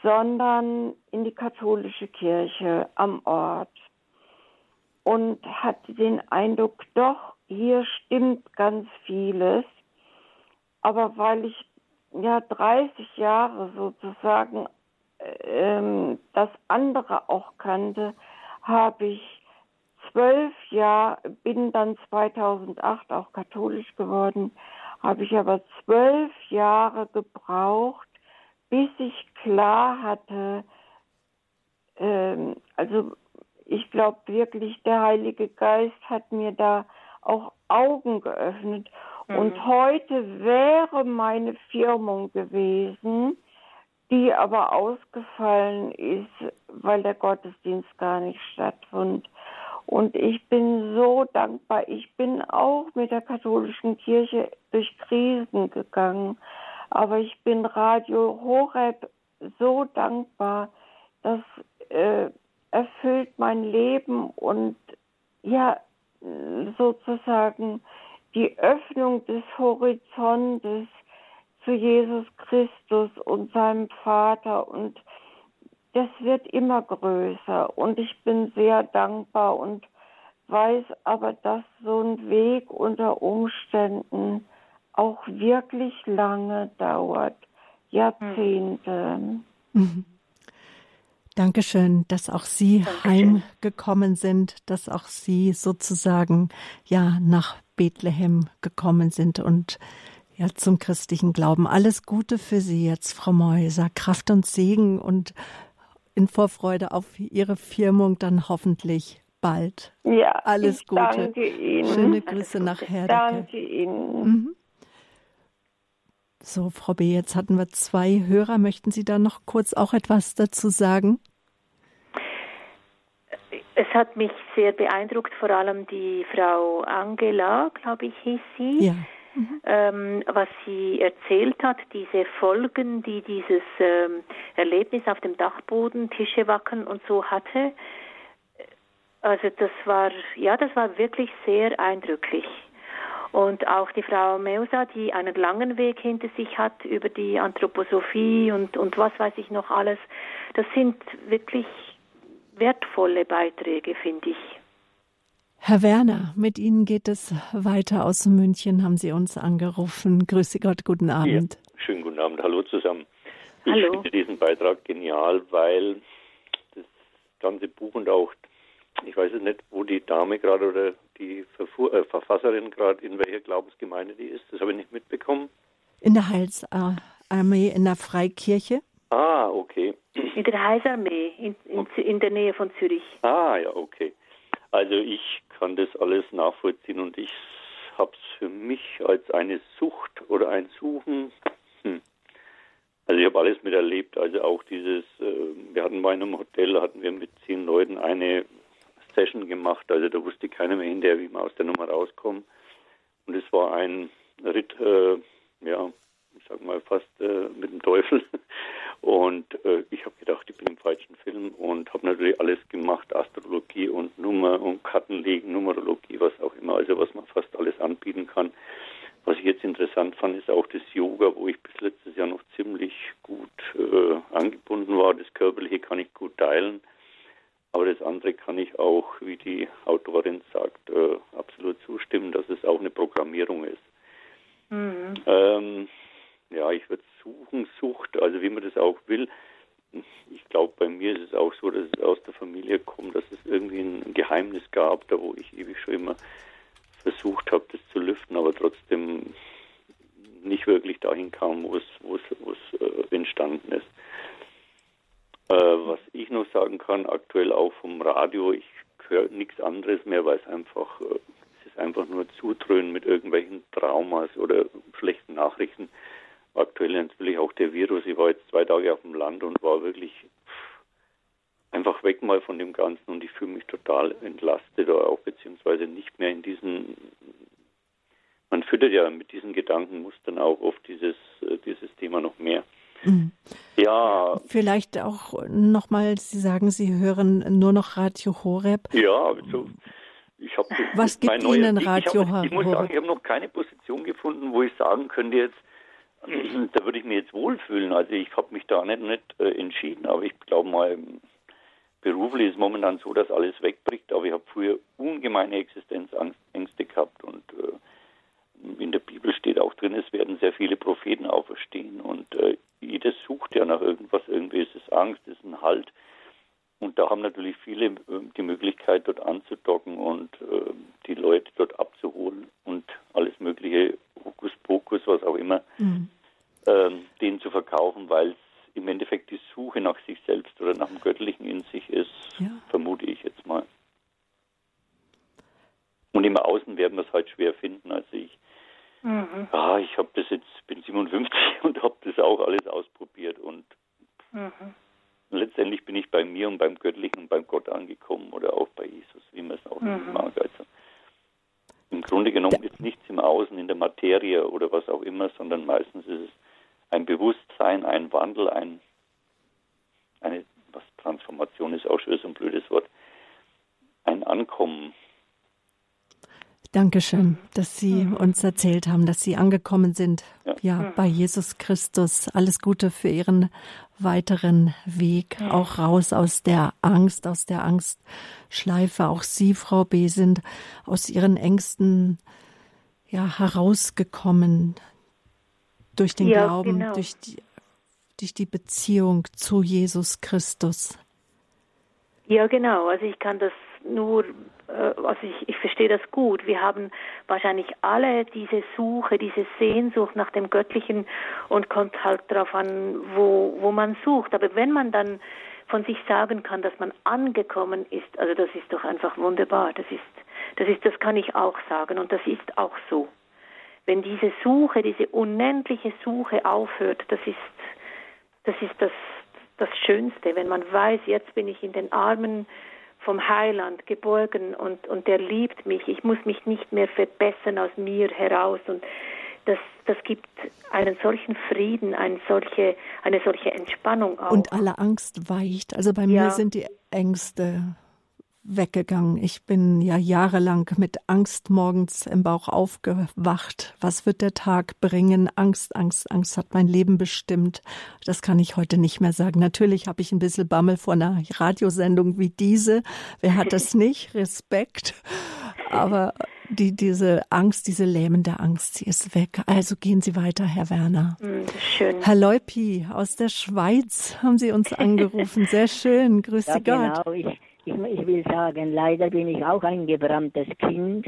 sondern in die katholische Kirche am Ort und hatte den Eindruck, doch, hier stimmt ganz vieles. Aber weil ich ja 30 Jahre sozusagen ähm, das andere auch kannte, habe ich zwölf Jahre, bin dann 2008 auch katholisch geworden, habe ich aber zwölf Jahre gebraucht, bis ich klar hatte, ähm, also ich glaube wirklich, der Heilige Geist hat mir da auch Augen geöffnet. Mhm. Und heute wäre meine Firmung gewesen, die aber ausgefallen ist, weil der Gottesdienst gar nicht stattfand. Und ich bin so dankbar. Ich bin auch mit der katholischen Kirche durch Krisen gegangen. Aber ich bin Radio Horeb so dankbar. Das äh, erfüllt mein Leben und ja, sozusagen die Öffnung des Horizontes zu Jesus Christus und seinem Vater und das wird immer größer und ich bin sehr dankbar und weiß aber, dass so ein Weg unter Umständen auch wirklich lange dauert, Jahrzehnte. Mhm. Dankeschön, dass auch Sie Dankeschön. heimgekommen sind, dass auch Sie sozusagen ja nach Bethlehem gekommen sind und ja zum christlichen Glauben. Alles Gute für Sie jetzt, Frau Mäuser. Kraft und Segen und in Vorfreude auf Ihre Firmung dann hoffentlich bald. Ja, alles Gute. Danke Ihnen. Schöne Grüße nach Herdecke. Danke Ihnen. Mhm. So, Frau B., jetzt hatten wir zwei Hörer. Möchten Sie da noch kurz auch etwas dazu sagen? Es hat mich sehr beeindruckt, vor allem die Frau Angela, glaube ich, hieß sie. Ja. Mhm. Ähm, was sie erzählt hat, diese Folgen, die dieses ähm, Erlebnis auf dem Dachboden, Tische wacken und so hatte. Also das war, ja, das war wirklich sehr eindrücklich. Und auch die Frau Meusa, die einen langen Weg hinter sich hat über die Anthroposophie und, und was weiß ich noch alles, das sind wirklich wertvolle Beiträge, finde ich. Herr Werner, mit Ihnen geht es weiter aus München, haben Sie uns angerufen. Grüße Gott, guten Abend. Ja, schönen guten Abend, hallo zusammen. Hallo. Ich finde diesen Beitrag genial, weil das ganze Buch und auch, ich weiß es nicht, wo die Dame gerade oder die Verfu äh, Verfasserin gerade, in welcher Glaubensgemeinde die ist, das habe ich nicht mitbekommen. In der Heilsarmee, in der Freikirche. Ah, okay. In der Heilsarmee, in, in, in der Nähe von Zürich. Ah, ja, okay. Also ich kann das alles nachvollziehen und ich habe es für mich als eine Sucht oder ein Suchen. Hm. Also ich habe alles miterlebt. Also auch dieses, äh, wir hatten bei einem Hotel, hatten wir mit zehn Leuten eine Session gemacht. Also da wusste keiner mehr hinterher, wie man aus der Nummer rauskommt. Und es war ein Ritt, äh, ja, ich sag mal fast äh, mit dem Teufel. <laughs> Und äh, ich habe gedacht, ich bin im falschen Film und habe natürlich alles gemacht, Astrologie und Nummer und Kartenlegen, Numerologie, was auch immer, also was man fast alles anbieten kann. Was ich jetzt interessant fand, ist auch das Yoga, wo ich bis letztes Jahr noch ziemlich gut äh, angebunden war. Das Körperliche kann ich gut teilen, aber das andere kann ich auch, wie die Autorin sagt, äh, absolut zustimmen, dass es auch eine Programmierung ist. Mhm. Ähm, ja, ich würde suchen, Sucht, also wie man das auch will. Ich glaube, bei mir ist es auch so, dass es aus der Familie kommt, dass es irgendwie ein Geheimnis gab, da wo ich ewig schon immer versucht habe, das zu lüften, aber trotzdem nicht wirklich dahin kam, wo es, wo es, wo es äh, entstanden ist. Äh, was ich noch sagen kann, aktuell auch vom Radio, ich höre nichts anderes mehr, weil es einfach, äh, es ist einfach nur Zutrönen mit irgendwelchen Traumas oder schlechten Nachrichten aktuell natürlich auch der Virus. Ich war jetzt zwei Tage auf dem Land und war wirklich einfach weg mal von dem Ganzen und ich fühle mich total entlastet oder auch beziehungsweise nicht mehr in diesen man füttert ja mit diesen Gedankenmustern auch oft dieses, äh, dieses Thema noch mehr. Mhm. Ja. Vielleicht auch nochmal, Sie sagen, Sie hören nur noch Radio Horeb. Ja, also ich habe. Was gibt Ihnen Radio Horeb? Ich muss sagen, ich habe noch keine Position gefunden, wo ich sagen könnte jetzt, <clears throat> da würde ich mich jetzt wohlfühlen. Also ich habe mich da nicht, nicht äh, entschieden, aber ich glaube mal, beruflich ist es momentan so, dass alles wegbricht, aber ich habe früher ungemeine Existenzängste gehabt und äh, in der Bibel steht auch drin, es werden sehr viele Propheten auferstehen und äh, jeder sucht ja nach irgendwas, irgendwie ist es Angst, ist ein Halt. Und da haben natürlich viele äh, die Möglichkeit, dort anzudocken und äh, die Leute dort abzuholen und alles Mögliche, Hokuspokus, was auch immer, mhm. ähm, denen zu verkaufen, weil es im Endeffekt die Suche nach sich selbst oder nach dem Göttlichen in sich ist, ja. vermute ich jetzt mal. Und im Außen werden wir es halt schwer finden. Also ich, mhm. ah, ich habe das jetzt, bin 57 <laughs> und habe das auch alles ausprobiert und mhm. letztendlich bin ich bei mir und beim Göttlichen und beim Gott angekommen oder auch bei Jesus, wie man es auch mhm. mag. Also im Grunde genommen ist nichts im Außen, in der Materie oder was auch immer, sondern meistens ist es ein Bewusstsein, ein Wandel, ein, eine, was Transformation ist auch schon so ein blödes Wort, ein Ankommen. Dankeschön, dass Sie uns erzählt haben, dass Sie angekommen sind, ja, bei Jesus Christus. Alles Gute für Ihren weiteren Weg, auch raus aus der Angst, aus der Angstschleife. Auch Sie, Frau B., sind aus Ihren Ängsten ja herausgekommen durch den ja, Glauben, genau. durch die durch die Beziehung zu Jesus Christus. Ja, genau. Also ich kann das nur äh, also ich, ich verstehe das gut. Wir haben wahrscheinlich alle diese Suche, diese Sehnsucht nach dem Göttlichen und kommt halt darauf an, wo, wo man sucht. Aber wenn man dann von sich sagen kann, dass man angekommen ist, also das ist doch einfach wunderbar. Das ist, das ist, das kann ich auch sagen und das ist auch so. Wenn diese Suche, diese unendliche Suche aufhört, das ist, das ist das, das Schönste, wenn man weiß, jetzt bin ich in den Armen vom Heiland geborgen und, und der liebt mich. Ich muss mich nicht mehr verbessern aus mir heraus und das, das gibt einen solchen Frieden, eine solche, eine solche Entspannung auch. Und alle Angst weicht. Also bei ja. mir sind die Ängste weggegangen. Ich bin ja jahrelang mit Angst morgens im Bauch aufgewacht. Was wird der Tag bringen? Angst, Angst, Angst hat mein Leben bestimmt. Das kann ich heute nicht mehr sagen. Natürlich habe ich ein bisschen Bammel vor einer Radiosendung wie diese. Wer hat das <laughs> nicht? Respekt. Aber die, diese Angst, diese lähmende Angst, sie ist weg. Also gehen Sie weiter, Herr Werner. Hm, schön. Herr Leupi aus der Schweiz haben Sie uns angerufen. Sehr schön. Grüß ja, Gott. Genau. Ich ich, ich will sagen, leider bin ich auch ein gebranntes Kind.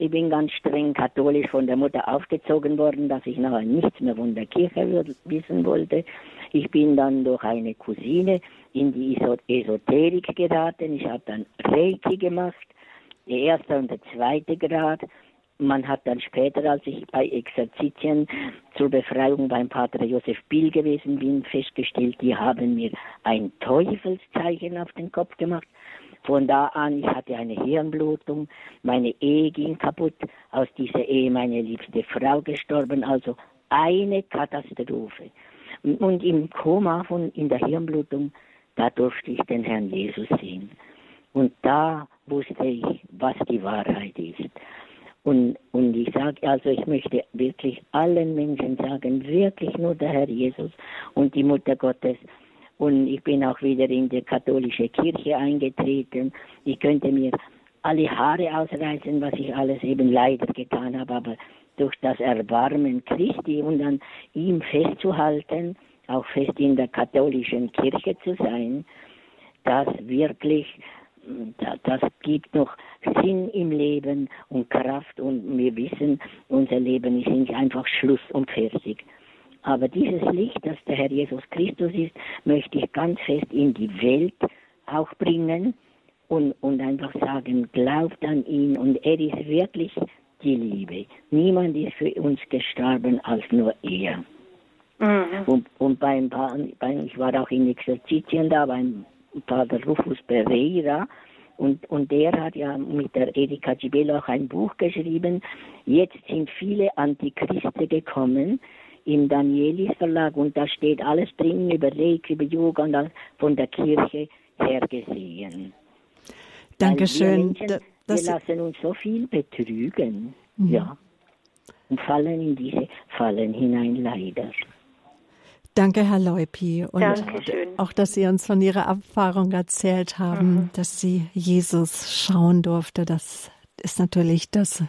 Ich bin ganz streng katholisch von der Mutter aufgezogen worden, dass ich nachher nichts mehr von der Kirche wissen wollte. Ich bin dann durch eine Cousine in die Esoterik geraten. Ich habe dann Reiki gemacht, der erste und der zweite Grad. Man hat dann später, als ich bei Exerzitien zur Befreiung beim Pater Josef Biel gewesen bin, festgestellt, die haben mir ein Teufelszeichen auf den Kopf gemacht. Von da an, ich hatte eine Hirnblutung, meine Ehe ging kaputt, aus dieser Ehe meine liebste Frau gestorben, also eine Katastrophe. Und im Koma von, in der Hirnblutung, da durfte ich den Herrn Jesus sehen. Und da wusste ich, was die Wahrheit ist. Und, und ich sage, also ich möchte wirklich allen Menschen sagen, wirklich nur der Herr Jesus und die Mutter Gottes, und ich bin auch wieder in die katholische Kirche eingetreten. Ich könnte mir alle Haare ausreißen, was ich alles eben leider getan habe, aber durch das Erbarmen Christi und an ihm festzuhalten, auch fest in der katholischen Kirche zu sein, das wirklich, das gibt noch Sinn im Leben und Kraft und wir wissen, unser Leben ist nicht einfach Schluss und fertig. Aber dieses Licht, das der Herr Jesus Christus ist, möchte ich ganz fest in die Welt auch bringen und, und einfach sagen, glaubt an ihn und er ist wirklich die Liebe. Niemand ist für uns gestorben als nur er. Mhm. Und, und beim, beim, ich war auch in Exerzitien da beim Pater Rufus Pereira und, und der hat ja mit der Erika Gibello auch ein Buch geschrieben. Jetzt sind viele Antichristen gekommen, im Danielis Verlag und da steht alles drin über Reik, über Yoga und alles von der Kirche her gesehen. Dankeschön. Wir, Menschen, wir lassen uns so viel betrügen, mhm. ja, und fallen in diese Fallen hinein leider. Danke, Herr Leupi. Und Dankeschön. auch, dass Sie uns von Ihrer Erfahrung erzählt haben, mhm. dass Sie Jesus schauen durfte. Das ist natürlich das,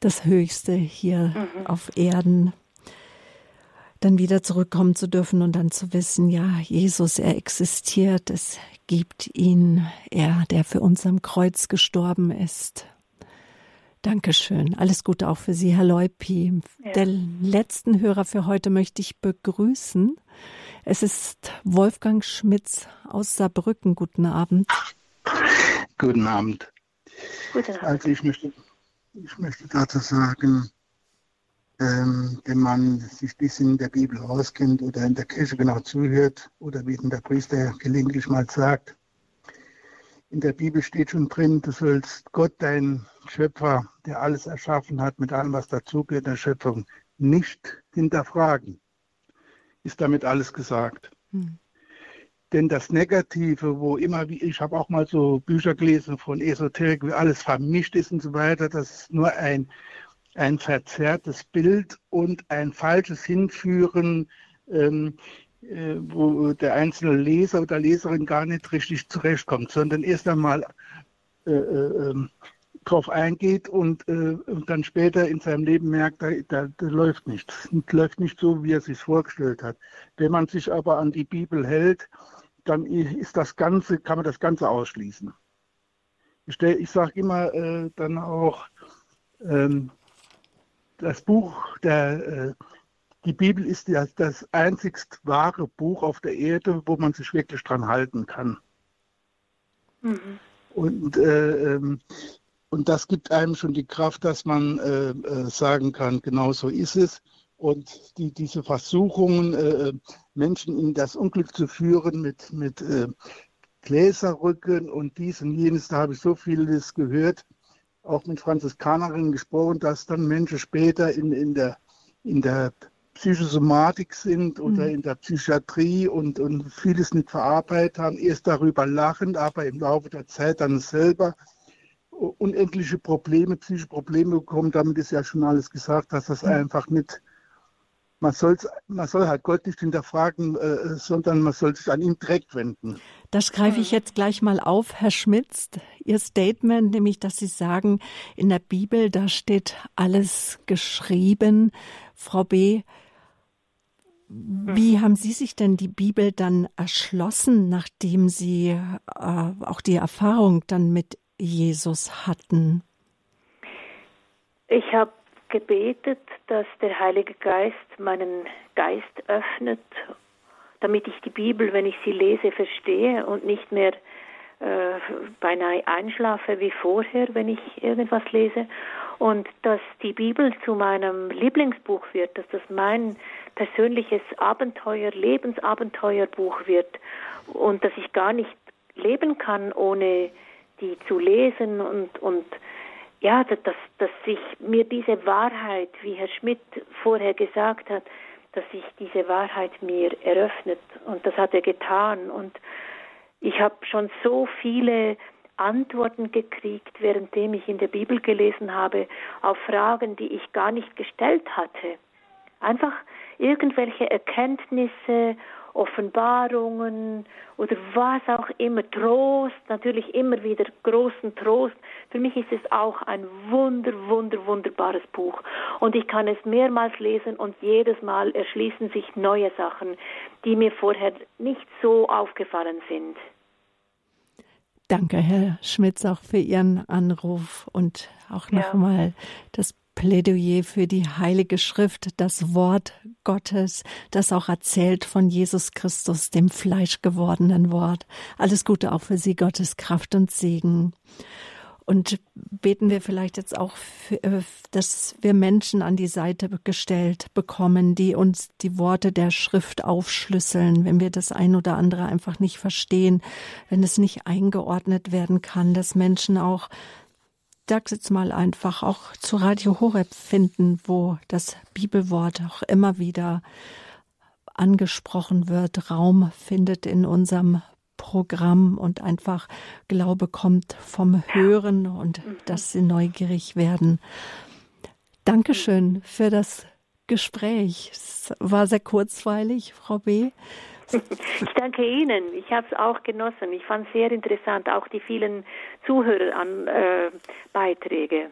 das Höchste hier mhm. auf Erden dann wieder zurückkommen zu dürfen und dann zu wissen, ja, Jesus, er existiert, es gibt ihn, er, der für uns am Kreuz gestorben ist. Dankeschön. Alles Gute auch für Sie, Herr Leupi. Ja. Den letzten Hörer für heute möchte ich begrüßen. Es ist Wolfgang Schmitz aus Saarbrücken. Guten Abend. Guten Abend. Guten Abend. Also ich möchte, ich möchte dazu sagen, ähm, wenn man sich ein bisschen in der Bibel auskennt oder in der Kirche genau zuhört oder wie der Priester gelegentlich mal sagt, in der Bibel steht schon drin, du sollst Gott, dein Schöpfer, der alles erschaffen hat, mit allem, was dazugehört, der Schöpfung, nicht hinterfragen. Ist damit alles gesagt. Hm. denn das Negative, wo immer, wie ich habe auch mal so Bücher gelesen von Esoterik, wie alles vermischt ist und so weiter, das ist nur ein, ein verzerrtes Bild und ein falsches Hinführen, ähm, äh, wo der einzelne Leser oder Leserin gar nicht richtig zurechtkommt, sondern erst einmal äh, äh, ähm, drauf eingeht und, äh, und, dann später in seinem Leben merkt, da, da, da läuft nichts. läuft nicht so, wie er sich vorgestellt hat. Wenn man sich aber an die Bibel hält, dann ist das Ganze, kann man das Ganze ausschließen. Ich, ich sage immer äh, dann auch, ähm, das Buch, der, äh, die Bibel ist ja das einzigst wahre Buch auf der Erde, wo man sich wirklich dran halten kann. Mhm. Und, äh, ähm, und das gibt einem schon die Kraft, dass man äh, äh, sagen kann, genau so ist es. Und die, diese Versuchungen, äh, Menschen in das Unglück zu führen mit, mit äh, Gläserrücken und dies und jenes, da habe ich so vieles gehört, auch mit Franziskanerinnen gesprochen, dass dann Menschen später in, in, der, in der Psychosomatik sind oder mhm. in der Psychiatrie und, und vieles nicht verarbeitet haben, erst darüber lachen, aber im Laufe der Zeit dann selber unendliche Probleme, psychische Probleme bekommen. Damit ist ja schon alles gesagt, dass das einfach nicht man, man soll halt Gott nicht hinterfragen, äh, sondern man soll sich an ihn direkt wenden. Das greife ich jetzt gleich mal auf, Herr Schmitz. Ihr Statement, nämlich, dass Sie sagen, in der Bibel, da steht alles geschrieben. Frau B., wie haben Sie sich denn die Bibel dann erschlossen, nachdem Sie äh, auch die Erfahrung dann mit Jesus hatten? Ich habe gebetet, dass der Heilige Geist meinen Geist öffnet, damit ich die Bibel, wenn ich sie lese, verstehe und nicht mehr äh, beinahe einschlafe wie vorher, wenn ich irgendwas lese. Und dass die Bibel zu meinem Lieblingsbuch wird, dass das mein persönliches Abenteuer, Lebensabenteuerbuch wird und dass ich gar nicht leben kann, ohne die zu lesen und, und ja, dass, dass sich mir diese Wahrheit, wie Herr Schmidt vorher gesagt hat, dass sich diese Wahrheit mir eröffnet. Und das hat er getan. Und ich habe schon so viele Antworten gekriegt, währenddem ich in der Bibel gelesen habe, auf Fragen, die ich gar nicht gestellt hatte. Einfach irgendwelche Erkenntnisse Offenbarungen oder was auch immer, Trost, natürlich immer wieder großen Trost. Für mich ist es auch ein wunder, wunder, wunderbares Buch. Und ich kann es mehrmals lesen und jedes Mal erschließen sich neue Sachen, die mir vorher nicht so aufgefallen sind. Danke, Herr Schmitz, auch für Ihren Anruf und auch nochmal ja. das Plädoyer für die Heilige Schrift, das Wort Gottes, das auch erzählt von Jesus Christus, dem fleischgewordenen Wort. Alles Gute auch für Sie, Gottes Kraft und Segen. Und beten wir vielleicht jetzt auch, für, äh, dass wir Menschen an die Seite gestellt bekommen, die uns die Worte der Schrift aufschlüsseln, wenn wir das ein oder andere einfach nicht verstehen, wenn es nicht eingeordnet werden kann, dass Menschen auch sag's jetzt mal einfach, auch zu Radio Horeb finden, wo das Bibelwort auch immer wieder angesprochen wird, Raum findet in unserem Programm und einfach Glaube kommt vom Hören und mhm. dass sie neugierig werden. Dankeschön für das Gespräch. Es war sehr kurzweilig, Frau B. <laughs> Ich danke Ihnen. Ich habe es auch genossen. Ich fand es sehr interessant, auch die vielen Zuhörerbeiträge. Äh,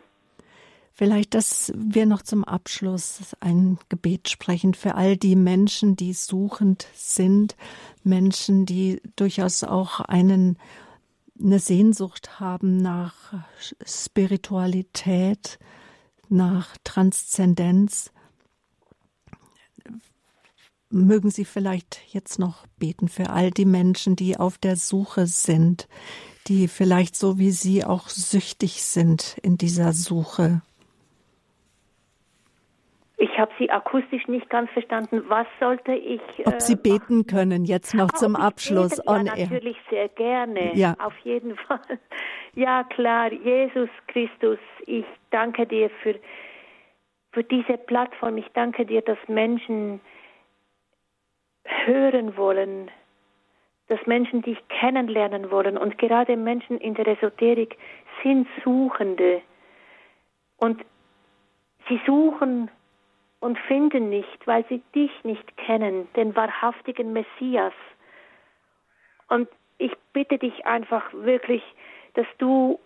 Vielleicht, dass wir noch zum Abschluss ein Gebet sprechen für all die Menschen, die suchend sind, Menschen, die durchaus auch einen, eine Sehnsucht haben nach Spiritualität, nach Transzendenz mögen Sie vielleicht jetzt noch beten für all die Menschen, die auf der Suche sind, die vielleicht so wie Sie auch süchtig sind in dieser Suche. Ich habe Sie akustisch nicht ganz verstanden. Was sollte ich? Ob äh, Sie beten können jetzt noch ah, zum Abschluss on ja, air. Natürlich sehr gerne. Ja. Auf jeden Fall. <laughs> Ja klar, Jesus Christus, ich danke dir für für diese Plattform. Ich danke dir, dass Menschen hören wollen, dass Menschen dich kennenlernen wollen und gerade Menschen in der Esoterik sind Suchende und sie suchen und finden nicht, weil sie dich nicht kennen, den wahrhaftigen Messias. Und ich bitte dich einfach wirklich, dass du,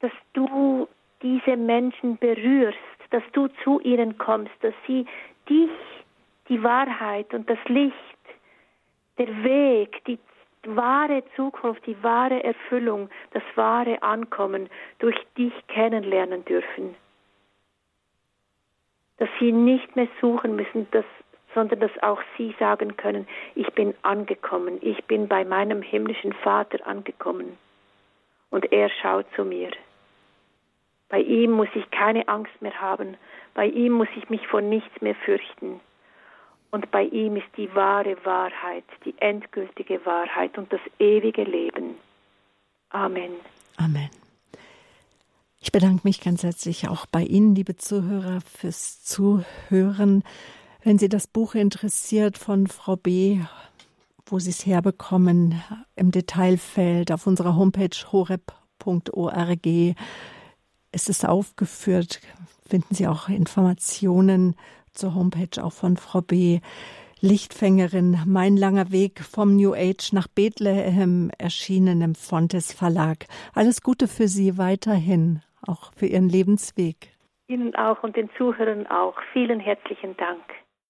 dass du diese Menschen berührst, dass du zu ihnen kommst, dass sie dich, die Wahrheit und das Licht, der Weg, die wahre Zukunft, die wahre Erfüllung, das wahre Ankommen durch dich kennenlernen dürfen. Dass sie nicht mehr suchen müssen, dass, sondern dass auch sie sagen können, ich bin angekommen, ich bin bei meinem himmlischen Vater angekommen und er schaut zu mir. Bei ihm muss ich keine Angst mehr haben, bei ihm muss ich mich vor nichts mehr fürchten. Und bei ihm ist die wahre Wahrheit, die endgültige Wahrheit und das ewige Leben. Amen. Amen. Ich bedanke mich ganz herzlich auch bei Ihnen, liebe Zuhörer, fürs Zuhören. Wenn Sie das Buch interessiert von Frau B., wo Sie es herbekommen, im Detailfeld auf unserer Homepage horeb.org ist aufgeführt. Finden Sie auch Informationen zur Homepage auch von Frau B. Lichtfängerin, mein langer Weg vom New Age nach Bethlehem erschienen im Fontes Verlag. Alles Gute für Sie weiterhin, auch für Ihren Lebensweg. Ihnen auch und den Zuhörern auch. Vielen herzlichen Dank.